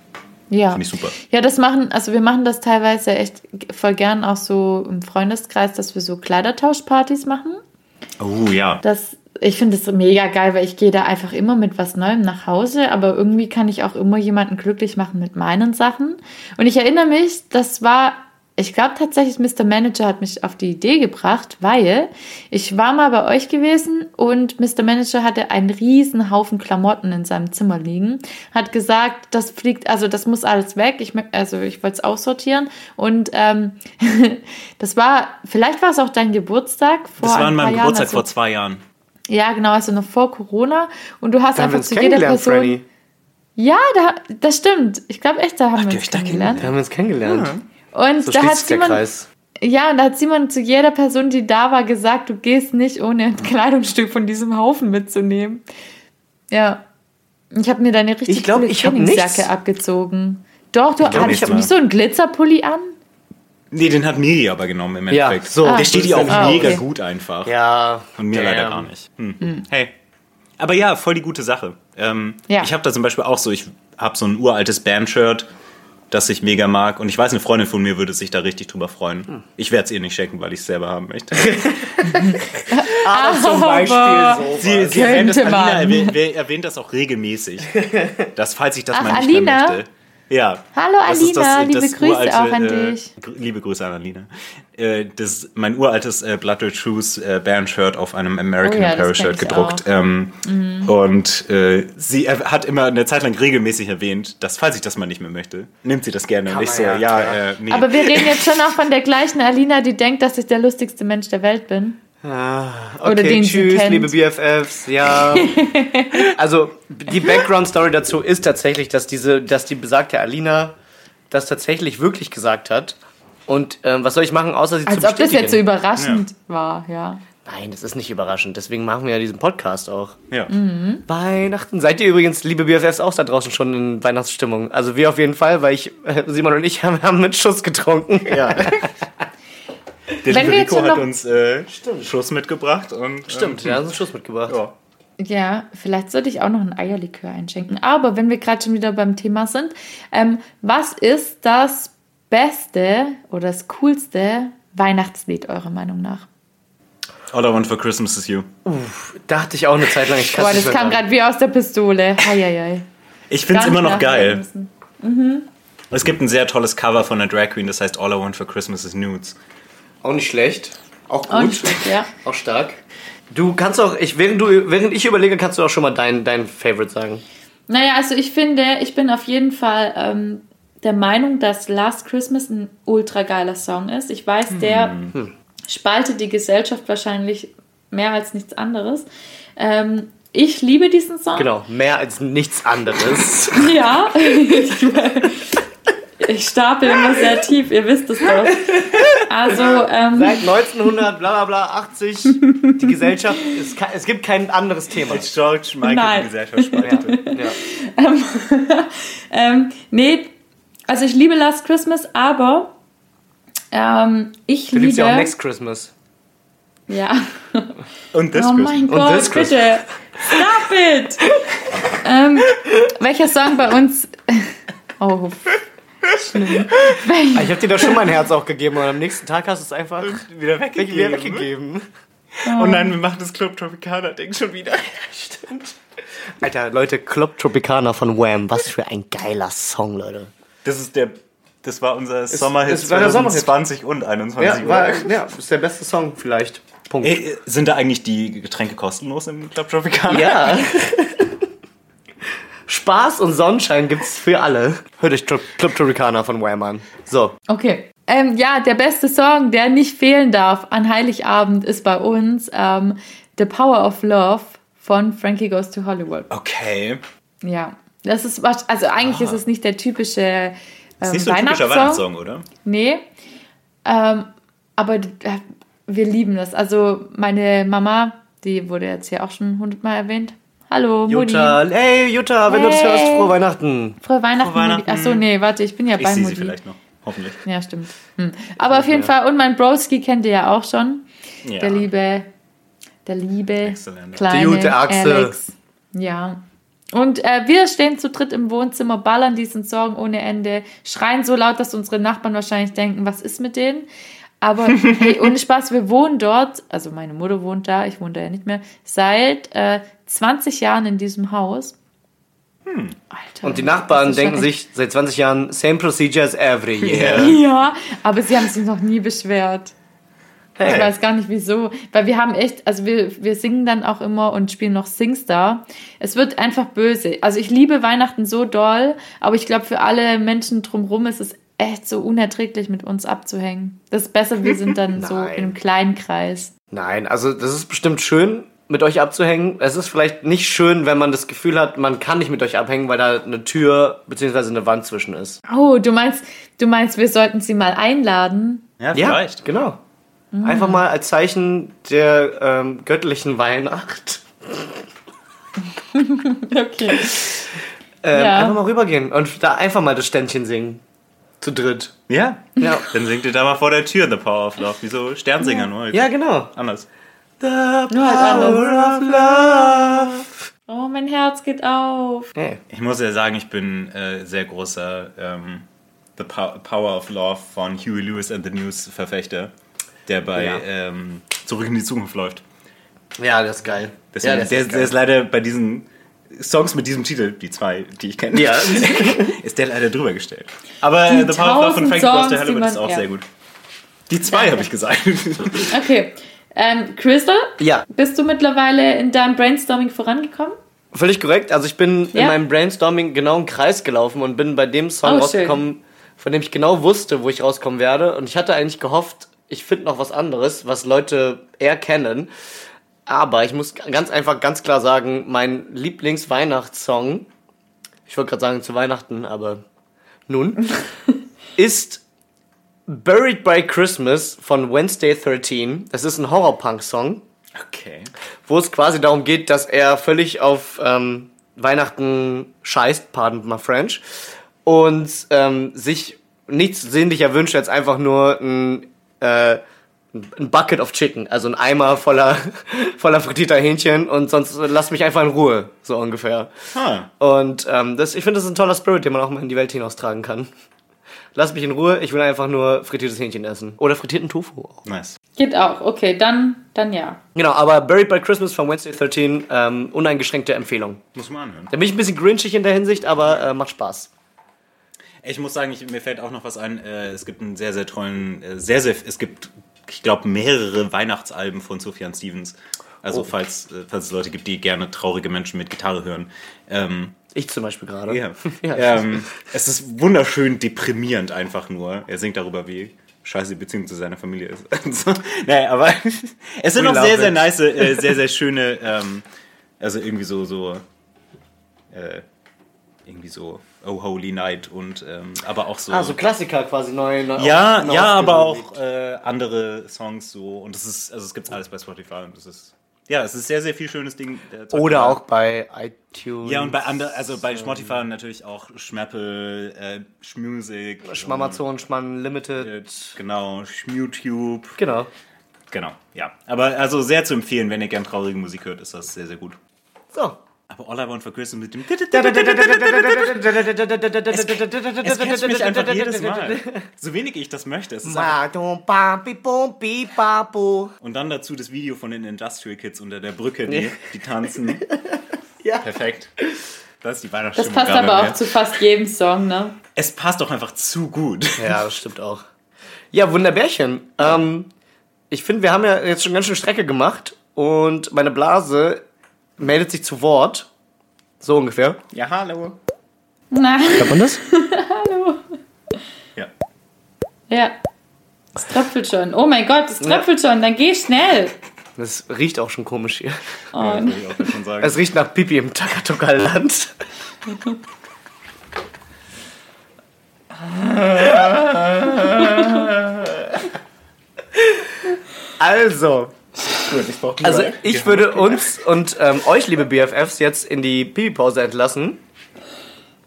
Ja. Finde ich super. Ja, das machen, also wir machen das teilweise echt voll gern auch so im Freundeskreis, dass wir so Kleidertauschpartys machen. Oh ja. Das, ich finde das mega geil, weil ich gehe da einfach immer mit was Neuem nach Hause, aber irgendwie kann ich auch immer jemanden glücklich machen mit meinen Sachen. Und ich erinnere mich, das war, ich glaube tatsächlich, Mr. Manager hat mich auf die Idee gebracht, weil ich war mal bei euch gewesen und Mr. Manager hatte einen riesen Haufen Klamotten in seinem Zimmer liegen, hat gesagt, das fliegt, also das muss alles weg, ich, also ich wollte es aussortieren und ähm, [laughs] das war, vielleicht war es auch dein Geburtstag vor Das war an meinem Jahren, Geburtstag also- vor zwei Jahren. ja, genau, also noch vor Corona. Und du hast Da wir einfach zu jeder Person. Franny. Ja, da, das stimmt. Ich glaube echt, da haben wir ihr uns kennengelernt. Da haben wir uns kennengelernt. Und So da hat Simon, Kreis. ja, und da hat Simon zu jeder Person, die da war, gesagt, du gehst nicht ohne ein Kleidungsstück von diesem Haufen mitzunehmen. Ja. Ich habe mir deine richtig Ich glaub, coole ich Trainingsjacke abgezogen. Doch, du hattest nicht so einen Glitzerpulli an? Nee, den hat Miri aber genommen im Ja, Endeffekt. so. Der steht dir auch Ah, mega okay. gut einfach. Ja. Und mir damn. leider gar nicht. Hm. Hey. Aber ja, voll die gute Sache. Ähm, Ja. Ich habe da zum Beispiel auch so, ich habe so ein uraltes Bandshirt, das ich mega mag. Und ich weiß, eine Freundin von mir würde sich da richtig drüber freuen. Ich werde es ihr nicht schenken, weil ich es selber haben möchte. [laughs] Aber zum Beispiel so. Sie, sie erwähnt, das. Alina erwähnt, erwähnt das auch regelmäßig. [laughs] Dass, falls ich das Ach, mal nicht Alina? mehr möchte. Ja. Hallo, Das Alina, liebe Grüße auch an äh, dich. liebe Grüße an Alina. Äh, das, mein uraltes äh, Blood Red Shoes äh, Band-Shirt auf einem American Oh ja, das Apparel Shirt gedruckt. Ähm, Und äh, sie hat immer eine Zeit lang regelmäßig erwähnt, dass falls ich das mal nicht mehr möchte, nimmt sie das gerne. Und Kann ich man so, ja, ja, äh, nee. Aber wir reden jetzt schon auch von der gleichen Alina, die denkt, dass ich der lustigste Mensch der Welt bin. Ah, Oder okay, den sie tschüss, kennt. liebe BFFs. Ja. [laughs] also, die Background-Story dazu ist tatsächlich, dass diese, dass die besagte Alina das tatsächlich wirklich gesagt hat. Und ähm, was soll ich machen, außer sie zu Als ob das jetzt so überraschend war, ja. Nein, das ist nicht überraschend. Deswegen machen wir ja diesen Podcast auch. ja. Mhm. Weihnachten. Seid ihr übrigens, liebe BFFs, auch da draußen schon in Weihnachtsstimmung? Also wir auf jeden Fall, weil ich, äh, Simon und ich haben, [laughs] haben mit Schuss getrunken. ja. [laughs] Der Wenn liebe wir jetzt Rico schon hat noch- uns äh, Schuss mitgebracht. Und, Stimmt, ähm, der hat uns Schuss mitgebracht. Ja. Ja, vielleicht sollte ich auch noch ein Eierlikör einschenken. Aber wenn wir gerade schon wieder beim Thema sind, ähm, was ist das beste oder das coolste Weihnachtslied eurer Meinung nach? All I want for Christmas is you. Dachte ich auch eine Zeit lang. Ich Boah, nicht das kam gerade wie aus der Pistole. Heieiei. Ich finde es immer noch geil. müssen. Es gibt ein sehr tolles Cover von einer Drag Queen, das heißt All I Want for Christmas is Nudes. Auch nicht schlecht. Auch gut. Auch nicht schlecht, ja. [laughs] Auch stark. Du kannst auch, ich, während, du, während ich überlege, kannst du auch schon mal dein, dein Favorite sagen. Naja, also ich finde, ich bin auf jeden Fall ähm, der Meinung, dass Last Christmas ein ultra geiler Song ist. Ich weiß, der spaltet die Gesellschaft wahrscheinlich mehr als nichts anderes. Ähm, ich liebe diesen Song. Genau, mehr als nichts anderes. [laughs] Ja. ich [laughs] stapel immer sehr tief, ihr wisst es doch. Also, ähm, Seit 1900, bla bla bla, 80, die Gesellschaft, es, kann, es gibt kein anderes Thema. George Michael Nein. die Gesellschaft spaltete. Ja. [laughs] ähm, nee, Also ich liebe Last Christmas, aber ähm, ich Du liebst liebe. ja auch Next Christmas. ja. Und das Oh mein Und Gott, This Christmas. bitte. Stop it! ähm, welcher Song bei uns. [laughs] Oh, schlimm. Ich habe dir da schon mein Herz auch gegeben und am nächsten Tag hast du es einfach wieder weg- wieder weggegeben. Oh nein, wir machen das Club Tropicana-Ding schon wieder. [laughs] Alter, Leute, Club Tropicana von Wham. Was für ein geiler Song, Leute. Das ist der. Das war unser Sommerhit es Sommerhit. 2020 und 21. Ja, war, ja, ist der beste Song vielleicht. Punkt. Ey, sind da eigentlich die Getränke kostenlos im Club Tropicana? Ja. [laughs] Spaß und Sonnenschein gibt's für alle. Hört euch Tro- Club Tropicana von Wham an. So. Okay. Ähm, ja, der beste Song, der nicht fehlen darf an Heiligabend, ist bei uns ähm, The Power of Love von Frankie Goes to Hollywood. Okay. Ja. Das ist was, also eigentlich ist es nicht der typische ähm, Ist nicht so ein typischer Weihnachtssong. Weihnachtssong, oder? Nee. Ähm, aber äh, wir lieben das. Also meine Mama, die wurde jetzt hier auch schon hundertmal erwähnt. Hallo, Mutti. Jutta, hey Jutta, wenn du das Hey. hörst, frohe Weihnachten. Frohe Weihnachten, Frohe Weihnachten. Achso, nee, warte, ich bin ja Ich bei sehe sie Mutti. vielleicht noch. Hoffentlich. Ja, stimmt. Hm. Aber auf jeden Fall, und mein Broski kennt ihr ja auch schon. Ja. Der liebe, der liebe kleine Die gute Axel. Alex. Ja. Und äh, wir stehen zu dritt im Wohnzimmer, ballern diesen Song ohne Ende, schreien so laut, dass unsere Nachbarn wahrscheinlich denken, was ist mit denen? Aber [laughs] hey, ohne Spaß, wir wohnen dort, also meine Mutter wohnt da, ich wohne da ja nicht mehr, seit äh, 20 Jahren in diesem Haus. Alter. Und die Nachbarn denken sich seit 20 Jahren, same procedure as every year. [laughs] Ja, aber sie haben sich noch nie beschwert. Ich Hey. weiß gar nicht wieso. Weil wir haben echt, also wir, wir singen dann auch immer und spielen noch Singstar. Es wird einfach böse. Also ich liebe Weihnachten so doll, aber ich glaube für alle Menschen drumherum ist es echt so unerträglich mit uns abzuhängen. Das ist besser, wir sind dann [laughs] so in einem kleinen Kreis. Nein, also das ist bestimmt schön, mit euch abzuhängen. Es ist vielleicht nicht schön, wenn man das Gefühl hat, man kann nicht mit euch abhängen, weil da eine Tür bzw. eine Wand zwischen ist. Oh, du meinst, du meinst, wir sollten sie mal einladen? Ja, Ja, vielleicht. genau. Mhm. Einfach mal als Zeichen der ähm, göttlichen Weihnacht [laughs] Okay. ähm, Ja. einfach mal rübergehen und da einfach mal das Ständchen singen. Zu dritt. Ja. Ja. Dann singt ihr da mal vor der Tür The Power of Love. Wie so Sternsinger, nur halt Ja, genau. anders. The Nur anders. power of love. Oh, mein Herz geht auf. Hey. Ich muss ja sagen, ich bin äh, sehr großer ähm, The Pow Power of Love von Huey Lewis and the News Verfechter, der bei Ja. ähm, Zurück in die Zukunft läuft. Ja, das ist geil. Deswegen, ja, das der, ist der ist leider bei diesen Songs mit diesem Titel, die zwei, die ich kenne, Ja. [laughs] ist der leider drüber gestellt. Aber Die äh, The Power of Love von tausend Frankie Goes Songs, to die Hollywood ist man- auch ja. sehr gut. Die zwei Ja. habe ich gesagt. [laughs] Okay. Ähm, Crystal, Ja, bist du mittlerweile in deinem Brainstorming vorangekommen? völlig korrekt. Also ich bin in meinem Brainstorming genau im Kreis gelaufen und bin bei dem Song Oh, schön. rausgekommen, von dem ich genau wusste, wo ich rauskommen werde. Und ich hatte eigentlich gehofft, ich finde noch was anderes, was Leute eher kennen. Aber ich muss ganz einfach, ganz klar sagen, mein Lieblingsweihnachtssong, ich wollte gerade sagen zu Weihnachten, aber nun, [laughs] ist Buried by Christmas von Wednesday 13. Das ist ein Horror-Punk-Song Okay. wo es quasi darum geht, dass er völlig auf ähm, Weihnachten scheißt, pardon my French, und ähm, sich nichts sehnlicher wünscht als einfach nur ein, äh, ein Bucket of Chicken, also ein Eimer voller, [laughs] voller frittierter Hähnchen und sonst lass mich einfach in Ruhe, so ungefähr. Ah, Und ähm, das, ich finde, das ist ein toller Spirit, den man auch mal in die Welt hinaustragen kann. Lass mich in Ruhe, ich will einfach nur frittiertes Hähnchen essen. Oder frittierten Tofu auch. nice. Geht auch. Okay, dann, dann ja. Genau, aber Buried by Christmas von Wednesday 13, ähm, uneingeschränkte Empfehlung. Muss man anhören. Da bin ich ein bisschen grinchig in der Hinsicht, aber äh, macht Spaß. Ich muss sagen, ich, mir fällt auch noch was ein. Äh, es gibt einen sehr, sehr tollen, äh, sehr, sehr, es gibt, ich glaube, mehrere Weihnachtsalben von Sufjan Stevens. Also, Oh. falls, äh, falls es Leute gibt, die gerne traurige Menschen mit Gitarre hören. Ähm, Ich zum Beispiel gerade. ja. [laughs] Ja. ähm, es ist wunderschön deprimierend einfach nur. Er singt darüber, wie scheiße die Beziehung zu seiner Familie ist. [laughs] so. Naja, aber [laughs] es sind We auch sehr, sehr it. nice, äh, sehr, sehr schöne, ähm, also irgendwie so, so, äh, irgendwie so Oh Holy Night und, ähm, aber auch so. Ah, so Klassiker quasi neu. neu ja, neu ja, aber auch äh, andere Songs so und das ist, also es gibt alles bei Spotify und das ist ja, es ist sehr, sehr viel schönes Ding. äh, Oder auch bei iTunes. Ja, und bei anderen, also bei Spotify natürlich auch Schmeppel, äh, Schmusik. Schmamazon, Schmann Limited. Genau, Schmutube. Genau. Genau, ja. Aber also sehr zu empfehlen, wenn ihr gern traurige Musik hört, ist das sehr, sehr gut. So. Aber All I Want for Christmas mit dem... Es Es catcht mich einfach jedes Mal. So wenig ich das möchte. Es ist und dann dazu das Video von den Industrial Kids unter der Brücke, die, die tanzen. [laughs] Ja. Perfekt. Das ist die Das Weihnachtsstimmung. passt gerade aber mehr. auch zu fast jedem Song, ne? Es passt doch einfach zu gut. Ja, das stimmt auch. Ja, Wunderbärchen. Ähm, ich finde, wir haben ja jetzt schon ganz schön Strecke gemacht und meine Blase meldet sich zu Wort. So ungefähr. Ja, hallo. Na, Hört man das? [laughs] hallo. Ja. Ja. Es tröpfelt schon. Oh mein Gott, es tröpfelt schon. Dann geh schnell. Das riecht auch schon komisch hier. Oh, ja das würde ich auch schon sagen. Es riecht nach Pipi im Takatoka-Land. [laughs] also, gut, ich brauche also ich würde uns und ähm, euch, liebe BFFs, jetzt in die Pipi-Pause entlassen.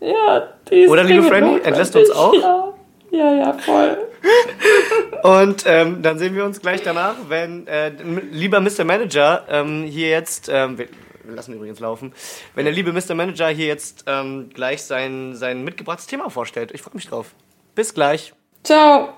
ja, die ist Oder, liebe dringend Franny, entlässt du uns notwendig. auch? Ja, ja, ja voll. [laughs] Und ähm, dann sehen wir uns gleich danach, wenn äh, m- lieber Mr. Manager ähm, hier jetzt, ähm, wir, wir lassen übrigens laufen, wenn der liebe Mr. Manager hier jetzt ähm, gleich sein, sein mitgebrachtes Thema vorstellt. Ich freue mich drauf. Bis gleich. Ciao.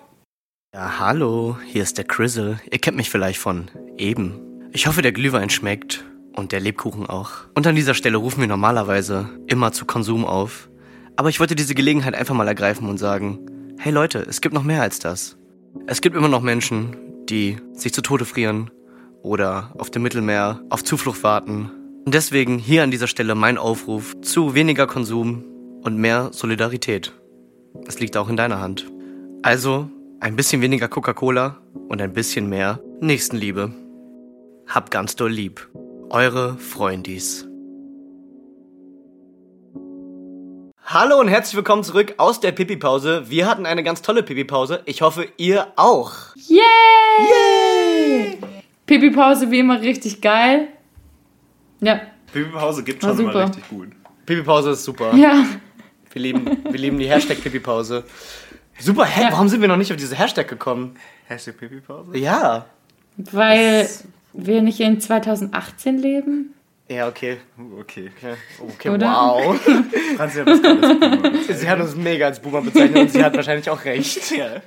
Ja, hallo, hier ist der Crizzle. Ihr kennt mich vielleicht von eben. Ich hoffe, der Glühwein schmeckt und der Lebkuchen auch. Und an dieser Stelle rufen wir normalerweise immer zu Konsum auf. Aber ich wollte diese Gelegenheit einfach mal ergreifen und sagen, hey Leute, es gibt noch mehr als das. Es gibt immer noch Menschen, die sich zu Tode frieren oder auf dem Mittelmeer auf Zuflucht warten. Und deswegen hier an dieser Stelle mein Aufruf zu weniger Konsum und mehr Solidarität. Es liegt auch in deiner Hand. Also ein bisschen weniger Coca-Cola und ein bisschen mehr Nächstenliebe. Hab ganz doll lieb. Eure Freundis. Hallo und herzlich willkommen zurück aus der Pipi-Pause. Wir hatten eine ganz tolle Pipi-Pause. Ich hoffe, ihr auch. Yay! Pipi-Pause wie immer richtig geil. Ja. Pipi-Pause gibt schon immer super. richtig gut. Pipi-Pause ist super. Ja. Wir lieben, wir lieben die Hashtag Pipi-Pause. Super, hä? Ja. Warum sind wir noch nicht auf diese Hashtag gekommen? Hashtag Pipi-Pause? Ja. Weil wir nicht in 2018 leben. Ja, okay. Okay. Okay, Oder? wow. [laughs] Franzi hat das alles Sie hat uns mega als Boomer bezeichnet und sie hat wahrscheinlich auch recht. [laughs] ja.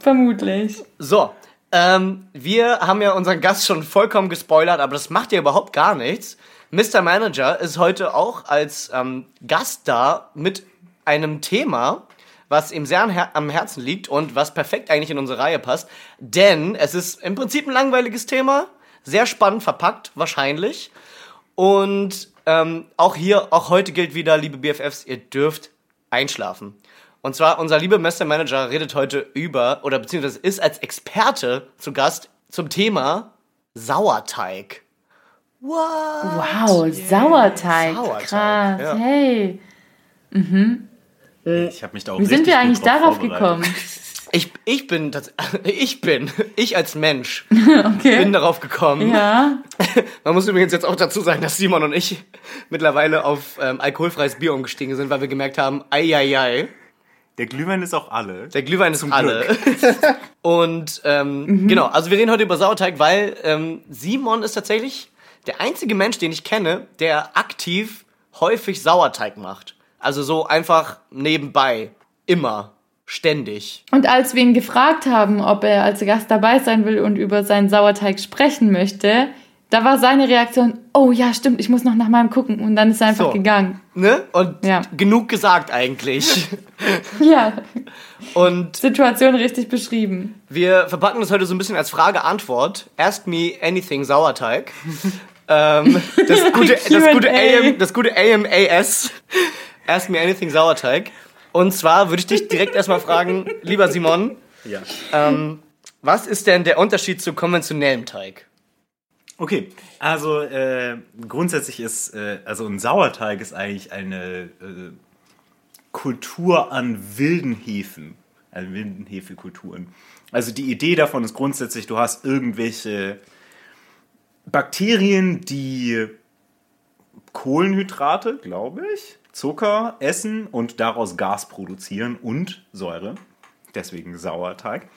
Vermutlich. So, ähm, wir haben ja unseren Gast schon vollkommen gespoilert, aber das macht ja überhaupt gar nichts. Mr. Manager ist heute auch als ähm, Gast da mit einem Thema, was ihm sehr am Her- am Herzen liegt und was perfekt eigentlich in unsere Reihe passt. Denn es ist im Prinzip ein langweiliges Thema, sehr spannend verpackt, wahrscheinlich. Und ähm, auch hier, auch heute gilt wieder, liebe BFFs, ihr dürft einschlafen. Und zwar, unser lieber Master Manager redet heute über, oder beziehungsweise ist als Experte zu Gast zum Thema Sauerteig. What? Wow, Sauerteig. Sauerteig, Krass. ja. Hey. Ich habe mich da auch Wie sind wir eigentlich darauf gekommen? Ich, ich bin, [laughs] ich bin, ich als Mensch [laughs] Okay. bin darauf gekommen. Ja. [laughs] Man muss übrigens jetzt auch dazu sagen, dass Simon und ich mittlerweile auf ähm, alkoholfreies Bier umgestiegen sind, weil wir gemerkt haben, ei, ei, ei. Der Glühwein ist auch alle. Der Glühwein ist alle. Und ähm, genau, also wir reden heute über Sauerteig, weil ähm, Simon ist tatsächlich der einzige Mensch, den ich kenne, der aktiv häufig Sauerteig macht. Also so einfach nebenbei. Immer. Ständig. Und als wir ihn gefragt haben, ob er als Gast dabei sein will und über seinen Sauerteig sprechen möchte, da war seine Reaktion, oh ja, stimmt, ich muss noch nach meinem gucken. Und dann ist er einfach So. gegangen. Ne? Und Ja. genug gesagt eigentlich. [laughs] Ja, Und Situation richtig beschrieben. wir verpacken das heute so ein bisschen als Frage-Antwort. Ask me anything Sauerteig. [laughs] ähm, das, gute, das, gute. AM, das gute AMAS. Ask me anything Sauerteig. Und zwar würde ich dich direkt erstmal fragen, lieber Simon, Ja. ähm, was ist denn der Unterschied zu konventionellem Teig? Okay, also äh, grundsätzlich ist, äh, also ein Sauerteig ist eigentlich eine äh, Kultur an wilden Hefen, an wilden Hefekulturen. Also die Idee davon ist grundsätzlich, du hast irgendwelche Bakterien, die Kohlenhydrate, glaube ich, Zucker essen und daraus Gas produzieren und Säure. Deswegen Sauerteig.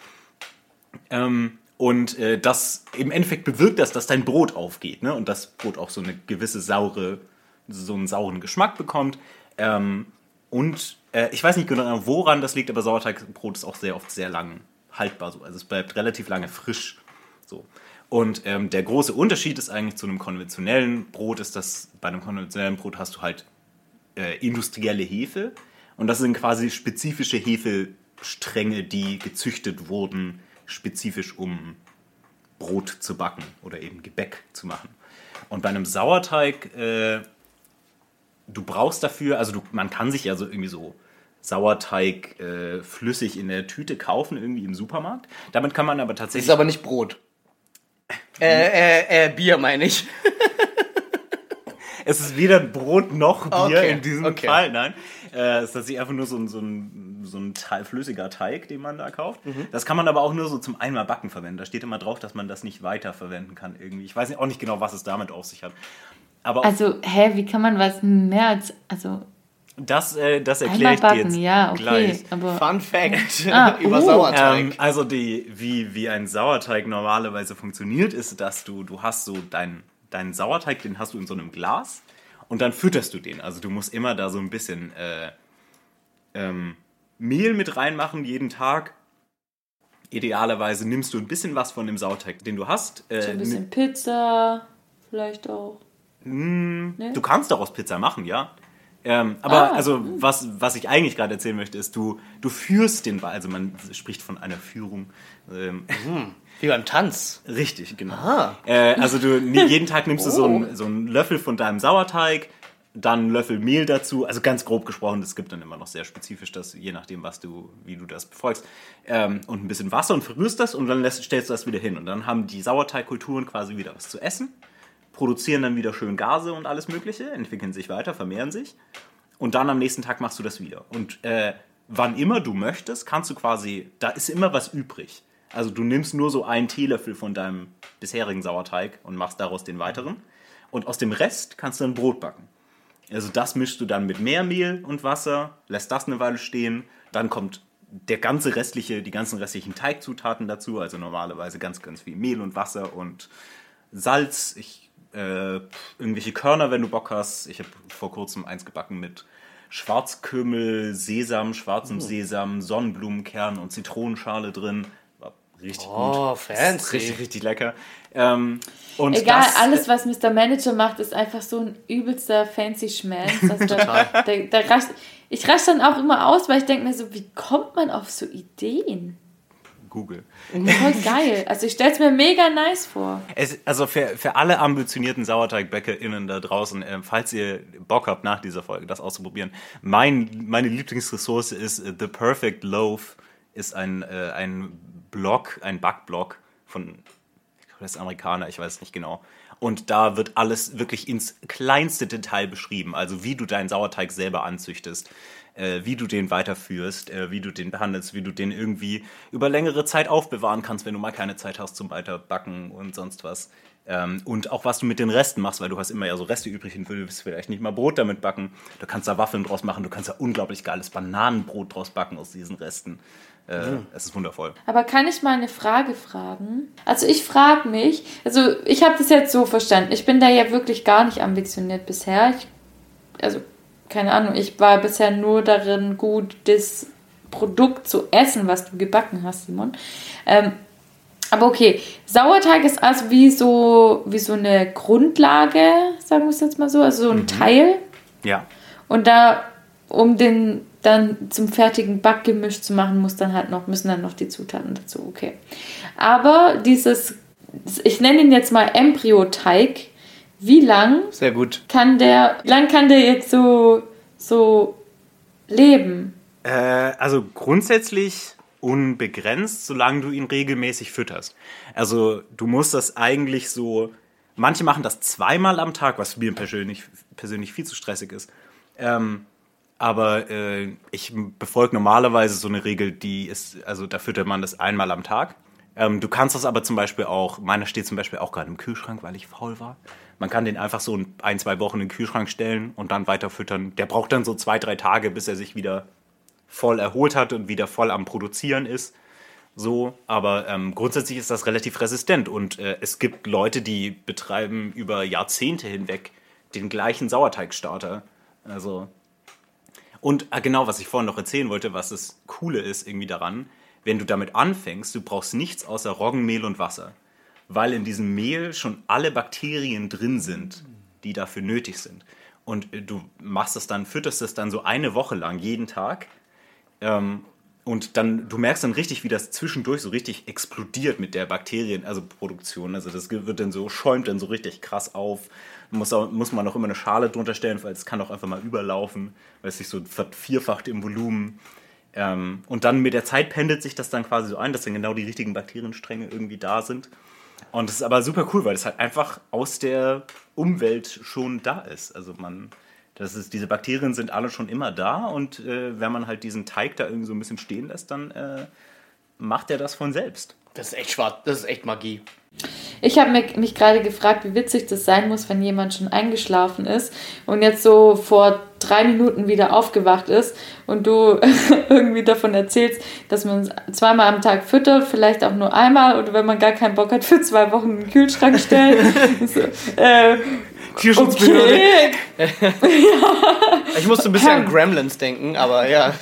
Ähm, und äh, das im Endeffekt bewirkt das, dass dein Brot aufgeht, ne? Und das Brot auch so eine gewisse saure, so einen sauren Geschmack bekommt. Ähm, und äh, ich weiß nicht genau, woran das liegt, aber Sauerteigbrot ist auch sehr oft sehr lang haltbar so. Also es bleibt relativ lange frisch. So. Und ähm, der große Unterschied ist eigentlich zu einem konventionellen Brot, ist, dass bei einem konventionellen Brot hast du halt äh, industrielle Hefe. Und das sind quasi spezifische Hefestränge, die gezüchtet wurden, spezifisch um Brot zu backen oder eben Gebäck zu machen. Und bei einem Sauerteig, äh, du brauchst dafür, also du, man kann sich ja so irgendwie so Sauerteig äh, flüssig in der Tüte kaufen, irgendwie im Supermarkt. Damit kann man aber Das tatsächlich. ist aber nicht Brot. Äh, äh, äh, Bier meine ich. [laughs] Es ist weder Brot noch Bier Okay, in diesem okay. Fall, nein. Äh, es ist tatsächlich einfach nur so ein, so ein, so ein Teil, flüssiger Teig, den man da kauft. Mhm. Das kann man aber auch nur so zum einmal backen verwenden. Da steht immer drauf, dass man das nicht weiter verwenden kann irgendwie. Ich weiß nicht, auch nicht genau, was es damit auf sich hat. Aber Also, hä, wie kann man was mehr als, also, das, äh, das erkläre ich dir backen, jetzt ja, okay, gleich. aber, Fun Fact [laughs] Ah, [laughs] über oh. Sauerteig. Ähm, also die, wie, wie ein Sauerteig normalerweise funktioniert, ist, dass du, du hast so deinen deinen Sauerteig, den hast du in so einem Glas und dann fütterst du den. Also du musst immer da so ein bisschen äh, ähm, Mehl mit reinmachen jeden Tag. Idealerweise nimmst du ein bisschen was von dem Sauerteig, den du hast. Äh, so ein bisschen Pizza, vielleicht auch. nimm- Du kannst daraus Pizza machen, ja. Ähm, aber Ah, also was, was ich eigentlich gerade erzählen möchte, ist, du, du führst den Ball, also man spricht von einer Führung. Ähm, Wie beim Tanz. Richtig, genau. Ah. Äh, also du jeden Tag nimmst du so einen, so einen Löffel von deinem Sauerteig, dann einen Löffel Mehl dazu, also ganz grob gesprochen, das gibt dann immer noch sehr spezifisch, das, je nachdem, was du, wie du das befolgst, ähm, und ein bisschen Wasser und verrührst das und dann lässt, stellst du das wieder hin. Und dann haben die Sauerteigkulturen quasi wieder was zu essen, produzieren dann wieder schön Gase und alles Mögliche, entwickeln sich weiter, vermehren sich. Und dann am nächsten Tag machst du das wieder. Und äh, wann immer du möchtest, kannst du quasi, da ist immer was übrig. Also du nimmst nur so einen Teelöffel von deinem bisherigen Sauerteig und machst daraus den weiteren. Und aus dem Rest kannst du ein Brot backen. Also das mischst du dann mit mehr Mehl und Wasser, lässt das eine Weile stehen, dann kommt der ganze restliche, die ganzen restlichen Teigzutaten dazu, also normalerweise ganz, ganz viel Mehl und Wasser und Salz, ich, äh, irgendwelche Körner, wenn du Bock hast. Ich habe vor kurzem eins gebacken mit Schwarzkümmel, Sesam, schwarzem Sesam, Sonnenblumenkern und Zitronenschale drin. War richtig Oh, gut. fancy. Richtig, richtig lecker. Ähm, und Egal, das, alles, was Mr. Manager macht, ist einfach so ein übelster fancy Schmelz. Also da, da, da rasch, ich rasch dann auch immer aus, weil ich denke mir so, wie kommt man auf so Ideen? Google. Voll geil. Also ich stelle es mir mega nice vor. Es, also für, für alle ambitionierten SauerteigbäckerInnen da draußen, äh, falls ihr Bock habt, nach dieser Folge das auszuprobieren, mein, meine Lieblingsressource ist äh, The Perfect Loaf, ist ein, äh, ein Blog, ein Backblog von, ich glaube, das ist Amerikaner, ich weiß nicht genau. Und da wird alles wirklich ins kleinste Detail beschrieben, also wie du deinen Sauerteig selber anzüchtest, äh, wie du den weiterführst, äh, wie du den behandelst, wie du den irgendwie über längere Zeit aufbewahren kannst, wenn du mal keine Zeit hast zum Weiterbacken und sonst was. Ähm, und auch was du mit den Resten machst, weil du hast immer ja so Reste übrig und willst vielleicht nicht mal Brot damit backen. Du kannst da Waffeln draus machen, du kannst da unglaublich geiles Bananenbrot draus backen aus diesen Resten. Äh, Es ist wundervoll. Aber kann ich mal eine Frage fragen? Also ich frage mich, also ich habe das jetzt so verstanden. Ich bin da ja wirklich gar nicht ambitioniert bisher. Ich, also keine Ahnung, ich war bisher nur darin gut, das Produkt zu essen, was du gebacken hast, Simon. Ähm, aber okay, Sauerteig ist also wie so, wie so eine Grundlage, sagen wir es jetzt mal so, also so ein Teil. Ja. Und da, um den dann zum fertigen Backgemisch zu machen, muss dann halt noch, müssen dann noch die Zutaten dazu, okay. Aber dieses, ich nenne ihn jetzt mal Embryoteig, wie lang Sehr gut. kann der, lang kann der jetzt so, so leben? Äh, also grundsätzlich unbegrenzt, solange du ihn regelmäßig fütterst. Also du musst das eigentlich so. Manche machen das zweimal am Tag, was mir persönlich, persönlich viel zu stressig ist. Ähm, aber äh, ich befolge normalerweise so eine Regel, die ist, also da füttert man das einmal am Tag. Ähm, du kannst das aber zum Beispiel auch, meiner steht zum Beispiel auch gerade im Kühlschrank, weil ich faul war. Man kann den einfach so ein, zwei Wochen in den Kühlschrank stellen und dann weiter füttern. Der braucht dann so zwei, drei Tage, bis er sich wieder voll erholt hat und wieder voll am Produzieren ist. So, aber ähm, grundsätzlich ist das relativ resistent und äh, es gibt Leute, die betreiben über Jahrzehnte hinweg den gleichen Sauerteigstarter. Also und äh, genau, was ich vorhin noch erzählen wollte, was das Coole ist irgendwie daran, wenn du damit anfängst, du brauchst nichts außer Roggenmehl und Wasser, weil in diesem Mehl schon alle Bakterien drin sind, die dafür nötig sind. Und du machst es dann, fütterst es dann so eine Woche lang jeden Tag. Ähm, und dann, du merkst dann richtig, wie das zwischendurch so richtig explodiert mit der Bakterien, also Produktion. Also das wird dann so, schäumt dann so richtig krass auf. Muss, auch, muss man auch immer eine Schale drunter stellen, weil es kann auch einfach mal überlaufen, weil es sich so vervierfacht im Volumen. Ähm, und dann mit der Zeit pendelt sich das dann quasi so ein, dass dann genau die richtigen Bakterienstränge irgendwie da sind. Und das ist aber super cool, weil es halt einfach aus der Umwelt schon da ist. Also man, das ist, diese Bakterien sind alle schon immer da und äh, wenn man halt diesen Teig da irgendwie so ein bisschen stehen lässt, dann äh, macht er das von selbst. Das ist echt schwarz, das ist echt Magie. Ich habe mich, mich gerade gefragt, wie witzig das sein muss, wenn jemand schon eingeschlafen ist und jetzt so vor drei Minuten wieder aufgewacht ist und du [laughs] irgendwie davon erzählst, dass man zweimal am Tag füttert, vielleicht auch nur einmal oder wenn man gar keinen Bock hat, für zwei Wochen in den Kühlschrank stellen. [laughs] so, äh, Tierschutzbehörde. Okay. [laughs] Ich musste ein bisschen an Gremlins denken, aber ja.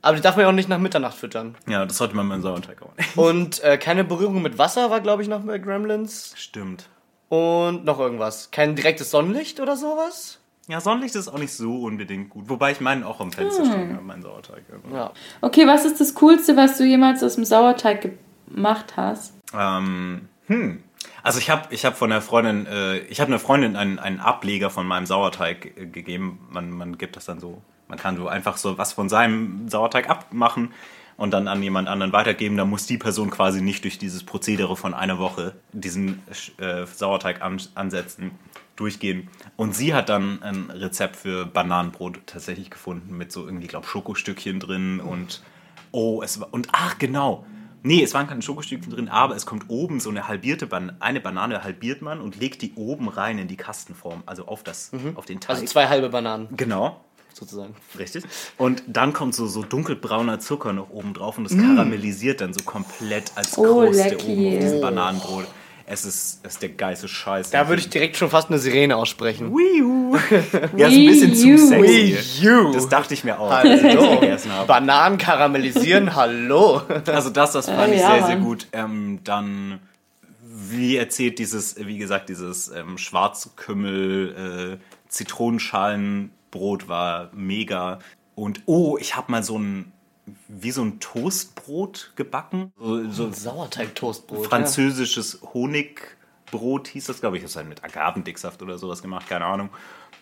Aber die darf man ja auch nicht nach Mitternacht füttern. Ja, das sollte man mit einem Sauerteig auch nicht. Und äh, keine Berührung mit Wasser war, glaube ich, noch bei Gremlins. Stimmt. Und noch irgendwas. Kein direktes Sonnenlicht oder sowas? Ja, Sonnenlicht ist auch nicht so unbedingt gut. Wobei ich meinen auch am Fenster hm. stehen habe, meinen Sauerteig. Ja. Okay, was ist das Coolste, was du jemals aus dem Sauerteig gemacht hast? Ähm, hm. Also ich habe ich hab von der Freundin, äh, ich habe einer Freundin einen, einen Ableger von meinem Sauerteig äh, gegeben. Man, man gibt das dann so, man kann so einfach so was von seinem Sauerteig abmachen und dann an jemand anderen weitergeben. Da muss die Person quasi nicht durch dieses Prozedere von einer Woche diesen äh, Sauerteig an, ansetzen, durchgehen. Und sie hat dann ein Rezept für Bananenbrot tatsächlich gefunden mit so irgendwie, glaube Schokostückchen drin und oh, es war und ach genau, Nee, es waren keine Schokostückchen drin, aber es kommt oben so eine halbierte Ban eine Banane halbiert man und legt die oben rein in die Kastenform, also auf das, mhm. auf den Teig. Also zwei halbe Bananen. Genau. Sozusagen. Richtig. Und dann kommt so, so dunkelbrauner Zucker noch oben drauf und das mm. karamellisiert dann so komplett als oh, Kruste lecky. oben auf diesem Bananenbrot. Es ist, es ist der geilste Scheiß. Da würde ich direkt schon fast eine Sirene aussprechen. Wii U. ja, ist ein bisschen zu sexy. Wii U. Das dachte ich mir auch. Hallo. Bananen karamellisieren, hallo. Also das, das fand äh, ich ja, sehr, sehr gut. Ähm, dann, wie erzählt dieses, wie gesagt, dieses ähm, Schwarzkümmel, äh, Zitronenschalenbrot war mega. Und oh, ich habe mal so ein wie so ein Toastbrot gebacken. So, so Sauerteig-Toastbrot. Französisches ja. Honigbrot hieß das, glaube ich. Das ist halt mit Agavendicksaft oder sowas gemacht, keine Ahnung.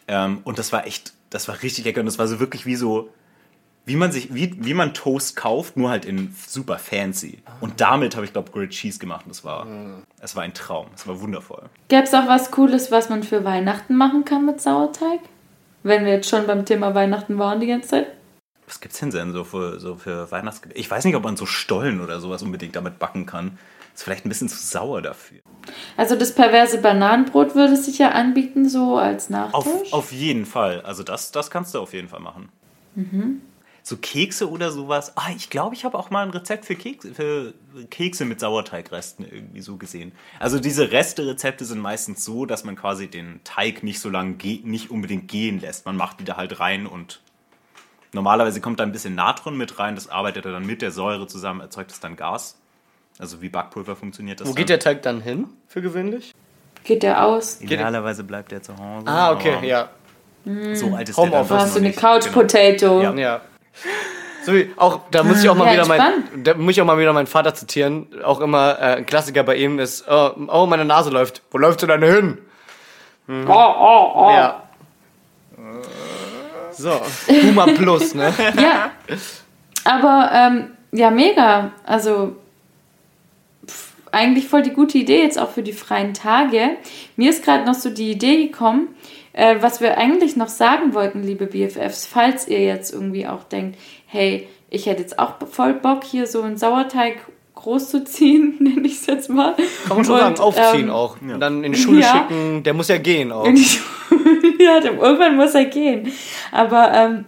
Ähm, und das war echt, das war richtig lecker. Und das war so wirklich wie so, wie man sich, wie, wie man Toast kauft, nur halt in super fancy. Und damit habe ich, glaube Grilled Cheese gemacht. Und das war, mhm. es war ein Traum. Es war wundervoll. Gäbe es auch was Cooles, was man für Weihnachten machen kann mit Sauerteig? Wenn wir jetzt schon beim Thema Weihnachten waren die ganze Zeit. Was gibt's denn denn so für, so für Weihnachtsgebäck? Ich weiß nicht, ob man so Stollen oder sowas unbedingt damit backen kann. Ist vielleicht ein bisschen zu sauer dafür. Also das perverse Bananenbrot würde sich ja anbieten, so als Nachtisch? Auf, auf jeden Fall. Also das, das kannst du auf jeden Fall machen. Mhm. So Kekse oder sowas. Ah, ich glaube, ich habe auch mal ein Rezept für Kekse, für Kekse mit Sauerteigresten irgendwie so gesehen. Also diese Reste-Rezepte sind meistens so, dass man quasi den Teig nicht so lange nicht unbedingt gehen lässt. Man macht die da halt rein und Normalerweise kommt da ein bisschen Natron mit rein, das arbeitet er dann mit der Säure zusammen, erzeugt es dann Gas. Also wie Backpulver funktioniert das. Wo dann? geht der Teig dann hin, für gewöhnlich? Geht der aus? Idealerweise bleibt der zu Hause. Ah, okay, ja. So alt ist Home der Hast du eine Couch genau. Potato? Ja. ja. So wie, auch, da muss ich auch mal ja, wieder mein, da muss ich auch mal wieder meinen Vater zitieren. Auch immer äh, ein Klassiker bei ihm ist, oh, oh, meine Nase läuft. Wo läufst du denn hin? Mhm. Oh, oh, oh. Ja. So, Puma Plus, ne? [laughs] ja. Aber ähm, ja, mega. Also pff, eigentlich voll die gute Idee jetzt auch für die freien Tage. Mir ist gerade noch so die Idee gekommen, äh, was wir eigentlich noch sagen wollten, liebe BFFs, falls ihr jetzt irgendwie auch denkt, hey, ich hätte jetzt auch voll Bock, hier so einen Sauerteig großzuziehen, [laughs] nenne ich es jetzt mal. Kann man schon Und, sagen, aufziehen ähm, auch. Und dann in die Schule ja. schicken, der muss ja gehen auch. in die Schule. [laughs] ja, dem- irgendwann muss er gehen. Aber ähm,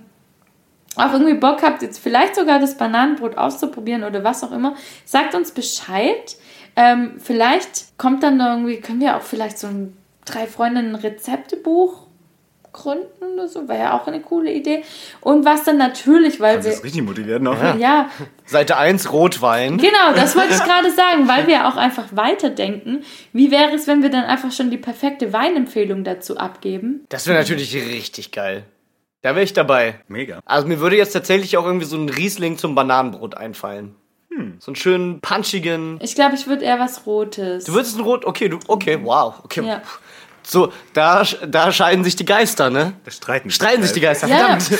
auch irgendwie Bock habt, jetzt vielleicht sogar das Bananenbrot auszuprobieren oder was auch immer, sagt uns Bescheid. Ähm, vielleicht kommt dann irgendwie, können wir auch vielleicht so ein drei Freundinnen Rezeptebuch gründen oder so, wäre ja auch eine coole Idee. Und was dann natürlich, weil Das wir ist richtig motiviert noch. ja, Seite 1 Rotwein. Genau, das wollte ich gerade sagen, weil wir auch einfach weiterdenken. Wie wäre es, wenn wir dann einfach schon die perfekte Weinempfehlung dazu abgeben? Das wäre natürlich richtig geil. Da wäre ich dabei. Mega. Also mir würde jetzt tatsächlich auch irgendwie so ein Riesling zum Bananenbrot einfallen. So einen schönen, punchigen. Ich glaube, ich würde eher was Rotes. Du würdest ein Rot. Okay, du. Okay, wow. Okay. Ja. So, da, da scheiden sich die Geister, ne? Da streiten, Streiten sich die Geister, Ja. verdammt. [laughs]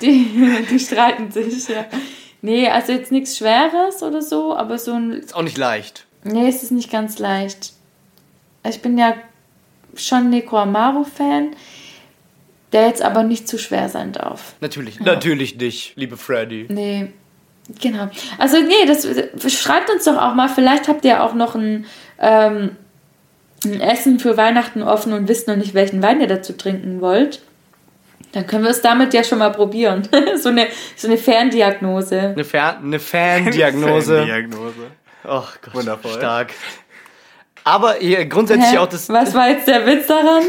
Die, die streiten sich, ja. Nee, also jetzt nichts Schweres oder so, aber so ein. Ist auch nicht leicht. Nee, es ist nicht ganz leicht. Ich bin ja schon Neko Amaro-Fan, der jetzt aber nicht zu schwer sein darf. Natürlich. Natürlich nicht, liebe Freddy. Nee, genau. Also, nee, das schreibt uns doch auch mal. Vielleicht habt ihr auch noch ein, ähm, ein Essen für Weihnachten offen und wisst noch nicht, welchen Wein ihr dazu trinken wollt. Dann können wir es damit ja schon mal probieren. [laughs] so, eine, so eine Ferndiagnose. Eine, Fer eine Fan-Diagnose. [laughs] Diagnose. Oh Gott, Wundervoll. stark. Aber grundsätzlich Hä? auch das. Was war jetzt der Witz daran?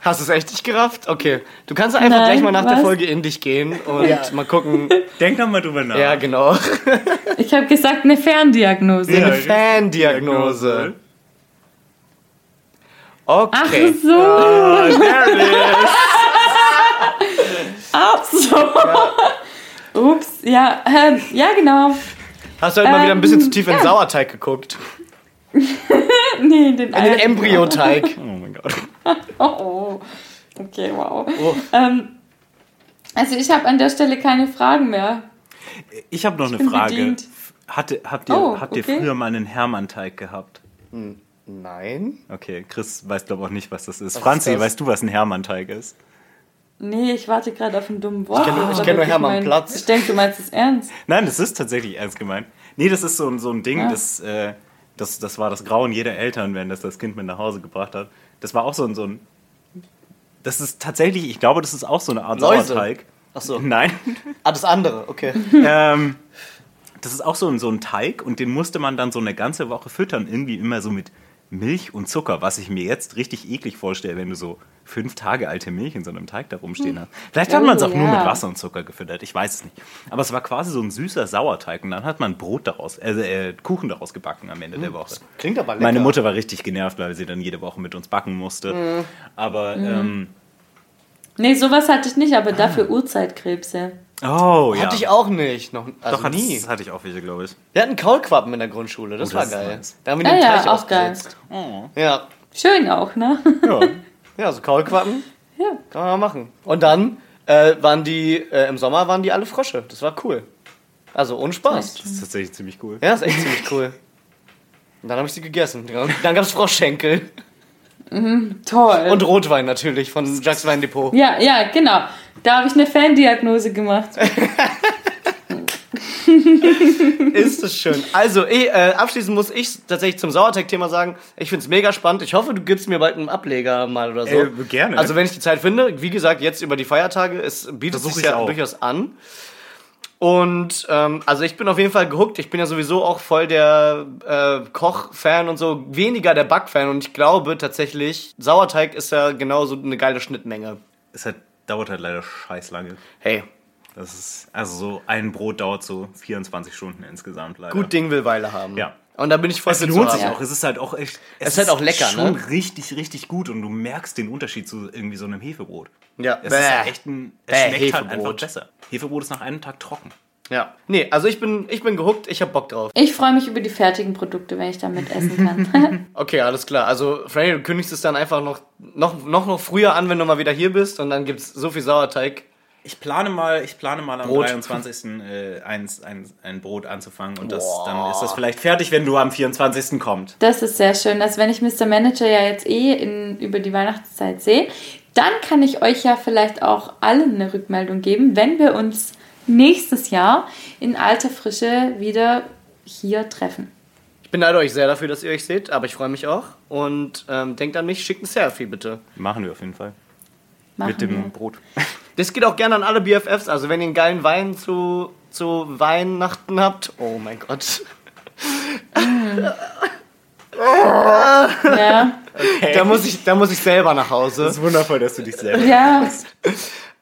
Hast du es echt nicht gerafft? Okay. Du kannst einfach Nein, gleich mal nach der was? Folge in dich gehen und mal gucken. Denk doch mal drüber nach. Ja, genau. Ich habe gesagt, eine Ferndiagnose. Ja. Eine Fan-Diagnose. Okay. Ach so. Ah, there it is. Ach so. Ups, ja, ähm, ja, genau. Hast du halt mal wieder ein bisschen Ähm, zu tief in den ja. Sauerteig geguckt? [laughs] Nee, den, In den Embryoteig. [laughs] Oh mein Gott. Oh, oh. Okay, wow. Oh. Ähm, also ich habe an der Stelle keine Fragen mehr. Ich habe noch eine bin Frage. bedient. Hatte, habt ihr, Oh, habt ihr okay. früher mal einen Hermann-Teig gehabt? Nein. Okay, Chris weiß glaube auch nicht, was das ist. Was Franzi, ist das? weißt du, was ein Hermann-Teig ist? Nee, ich warte gerade auf ein dummen Wort. Ich kenn nur- Das ich war kenn nur wirklich Hermann mein- Platz. Ich denke, du meinst es ernst. Nein, das ist tatsächlich ernst gemeint. Nee, das ist so, ein- so ein Ding, Ja. das, äh, das, das war das Grauen jeder Eltern, wenn das das Kind mit nach Hause gebracht hat. Das war auch so ein, so ein das ist tatsächlich, ich glaube, das ist auch so eine Art Läuse. Sauerteig. Ach so. Nein. Ah, das andere, okay. ähm, das ist auch so ein, so ein Teig und den musste man dann so eine ganze Woche füttern, irgendwie immer so mit Milch und Zucker, was ich mir jetzt richtig eklig vorstelle, wenn du so fünf Tage alte Milch in so einem Teig da rumstehen hast. Vielleicht hat Oh, man es auch nur ja. mit Wasser und Zucker gefüttert, ich weiß es nicht. Aber es war quasi so ein süßer Sauerteig und dann hat man Brot daraus, also äh, Kuchen daraus gebacken am Ende der Woche. Klingt aber lecker. Meine Mutter war richtig genervt, weil sie dann jede Woche mit uns backen musste. Mhm. Aber, ähm, Nee, sowas hatte ich nicht, aber dafür Urzeitkrebse. Oh ja. Hatte ich auch nicht. Noch, also Doch, nie. das hatte ich auch welche, glaube ich. Wir hatten Kaulquappen in der Grundschule, das Oh, war das geil. nice. Da haben wir Ja, den ja, Teich auch geil. ausgesetzt. Oh. Ja. Schön auch, ne? Ja. [laughs] ja, so Kaulquappen Ja. kann man mal machen. Und dann äh, waren die, äh, im Sommer waren die alle Frösche. Das war cool. Also ohne Spaß. Das ist tatsächlich ziemlich cool. Ja, ist echt ziemlich cool. [laughs] Und dann habe ich sie gegessen. Dann gab es Froschschenkel. Toll. Und Rotwein natürlich von Jacques Wein Depot. ja, ja, genau. Da habe ich eine Ferndiagnose gemacht. [laughs] Ist es schön. Also, eh, äh, abschließend muss ich tatsächlich zum Sauerteig-Thema sagen, ich finde es mega spannend. Ich hoffe, du gibst mir bald einen Ableger mal oder so. Äh, gerne. Also, wenn ich die Zeit finde, wie gesagt, jetzt über die Feiertage, es bietet Versuch sich ich ja auch. durchaus an. Und ähm, also ich bin auf jeden Fall gehuckt. Ich bin ja sowieso auch voll der äh, Koch-Fan und so, weniger der Back-Fan. Und ich glaube tatsächlich, Sauerteig ist ja genauso eine geile Schnittmenge. Es hat, dauert halt leider scheiß lange. Hey, Das ist, also so ein Brot dauert so 24 Stunden insgesamt leider. gut Ding will Weile haben. Ja. Und da bin ich voll Es lohnt sich auch. Es ist halt auch echt. Es ist halt auch lecker, schon ne? richtig, richtig gut und du merkst den Unterschied zu irgendwie so einem Hefebrot. Ja. Es ist Bäh. halt echt ein. Es Bäh, schmeckt halt Hefebrot. einfach besser. Hefebrot ist nach einem Tag trocken. Ja. Nee, also ich bin, ich bin gehuckt, ich hab Bock drauf. Ich freue mich über die fertigen Produkte, wenn ich damit essen kann. [laughs] Okay, alles klar. Also, Franny, du kündigst es dann einfach noch, noch, noch, noch früher an, wenn du mal wieder hier bist und dann gibt's so viel Sauerteig. Ich plane mal, ich plane mal am Brot. 23. Äh, eins, ein, ein Brot anzufangen und das, Boah. dann ist das vielleicht fertig, wenn du am 24. kommt. Das ist sehr schön. Also wenn ich Mr. Manager ja jetzt eh in, über die Weihnachtszeit sehe, dann kann ich euch ja vielleicht auch allen eine Rückmeldung geben, wenn wir uns nächstes Jahr in alter Frische wieder hier treffen. Ich beneide euch sehr dafür, dass ihr euch seht, aber ich freue mich auch. Und ähm, denkt an mich, schickt ein Selfie bitte. Machen wir auf jeden Fall. Machen Mit dem wir. Brot. [laughs] Das geht auch gerne an alle BFFs. Also wenn ihr einen geilen Wein zu, zu Weihnachten habt. Oh mein Gott. [laughs] Ja, Da, muss ich, da muss ich selber nach Hause. ist wundervoll, dass du dich selber. ja.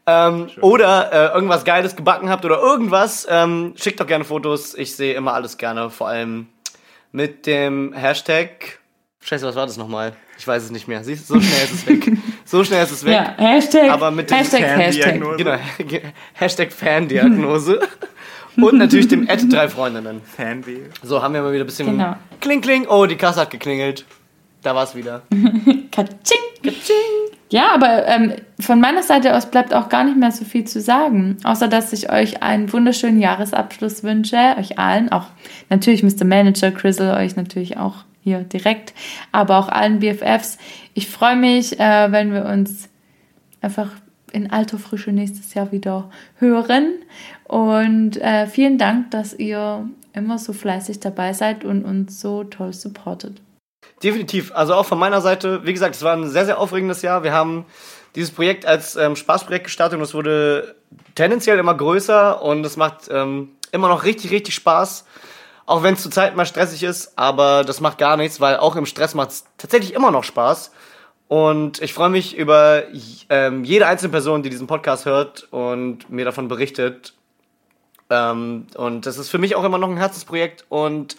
Ähm, oder äh, irgendwas Geiles gebacken habt oder irgendwas. Ähm, schickt doch gerne Fotos. Ich sehe immer alles gerne. Vor allem mit dem Hashtag. Scheiße, was war das nochmal? Ich weiß es nicht mehr. Siehst du, so schnell ist es weg. [laughs] So schnell ist es weg. ja. Hashtag, Aber mit dem Hashtag, Hashtag. Genau. [laughs] Hashtag Fandiagnose. [laughs] Und natürlich dem Ad drei Freundinnen. Fanweh. So, haben wir mal wieder ein bisschen Genau. Kling, kling. Oh, die Kasse hat geklingelt. Da war es wieder. Katsching. Ja, aber ähm, von meiner Seite aus bleibt auch gar nicht mehr so viel zu sagen, außer dass ich euch einen wunderschönen Jahresabschluss wünsche, euch allen, auch natürlich Mr. Manager, Crizzle, euch natürlich auch hier direkt, aber auch allen BFFs. Ich freue mich, äh, wenn wir uns einfach in alter Frische nächstes Jahr wieder hören. Und äh, vielen Dank, dass ihr immer so fleißig dabei seid und uns so toll supportet. Definitiv. Also auch von meiner Seite, wie gesagt, es war ein sehr, sehr aufregendes Jahr. Wir haben dieses Projekt als ähm, Spaßprojekt gestartet und es wurde tendenziell immer größer und es macht ähm, immer noch richtig, richtig Spaß. Auch wenn es zurzeit mal stressig ist, aber das macht gar nichts, weil auch im Stress macht es tatsächlich immer noch Spaß. Und ich freue mich über ähm, jede einzelne Person, die diesen Podcast hört und mir davon berichtet. Ähm, und das ist für mich auch immer noch ein Herzensprojekt und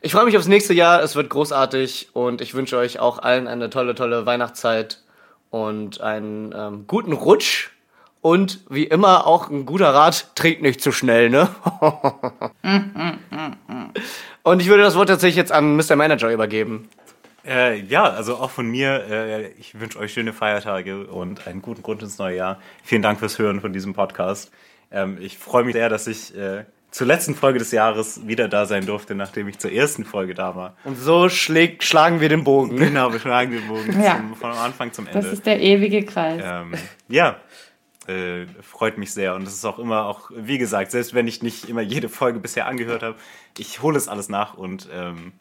ich freue mich aufs nächste Jahr. Es wird großartig und ich wünsche euch auch allen eine tolle, tolle Weihnachtszeit und einen ähm, guten Rutsch. Und wie immer auch ein guter Rat, trinkt nicht zu schnell, ne? [laughs] und ich würde das Wort tatsächlich jetzt an Mr. Manager übergeben. Äh, ja, also auch von mir, äh, ich wünsche euch schöne Feiertage und einen guten Grund ins neue Jahr. Vielen Dank fürs Hören von diesem Podcast. Ähm, ich freue mich sehr, dass ich äh, zur letzten Folge des Jahres wieder da sein durfte, nachdem ich zur ersten Folge da war. Und so schlägt, schlagen wir den Bogen. Genau, wir schlagen den Bogen Ja. zum, von Anfang zum Ende. Das ist der ewige Kreis. Ähm, ja, äh, freut mich sehr. Und es ist auch immer, auch wie gesagt, selbst wenn ich nicht immer jede Folge bisher angehört habe, ich hole es alles nach und ähm,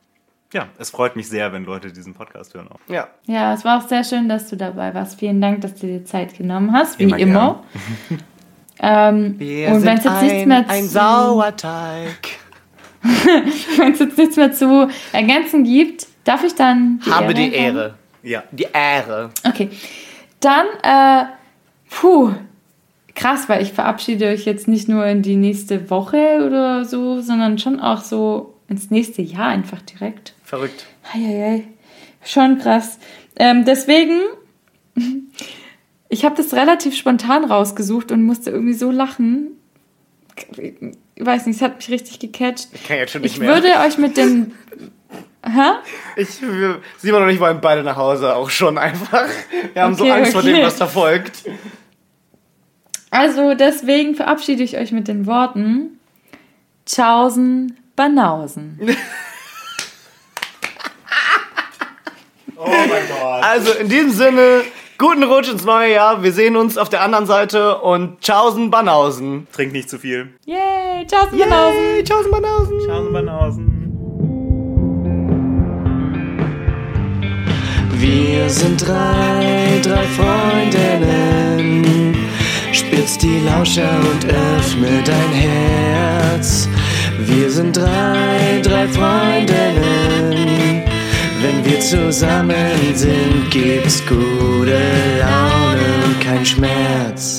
ja, es freut mich sehr, wenn Leute diesen Podcast hören auch. Ja. Ja, es war auch sehr schön, dass du dabei warst. Vielen Dank, dass du dir Zeit genommen hast, wie Immer immer. [laughs] ähm, Wir und wenn es jetzt nichts ein, mehr ein zu, Sauerteig. [laughs] wenn es jetzt nichts mehr zu ergänzen gibt, darf ich dann die Habe Ehre die haben? Ehre. Ja, Die Ehre. Okay, dann äh, puh, krass, weil ich verabschiede euch jetzt nicht nur in die nächste Woche oder so, sondern schon auch so ins nächste Jahr einfach direkt. Verrückt. Eieiei, schon krass. Ähm, deswegen, [laughs] ich habe das relativ spontan rausgesucht und musste irgendwie so lachen. Ich weiß nicht, es hat mich richtig gecatcht. Ich kann jetzt schon nicht Ich mehr. würde euch mit den... [laughs] Hä? Ich, wir, Simon und ich wollen beide nach Hause auch schon einfach. Wir haben so Okay, Angst vor okay. dem, was da folgt. Also deswegen verabschiede ich euch mit den Worten Tschaußen, Banausen. [laughs] Oh mein Gott. Also in diesem Sinne, guten Rutsch ins neue Jahr. Wir sehen uns auf der anderen Seite und tschaußen Banausen. Trink nicht zu viel. Yay, Tschaußen, Banausen. Yay, tschaußen Banausen. Schauen Banausen. Wir sind drei, drei Freundinnen. Spitz die Lauscher und öffne dein Herz. Wir sind drei, drei Freundinnen. Wenn wir zusammen sind, gibt's gute Laune und kein Schmerz.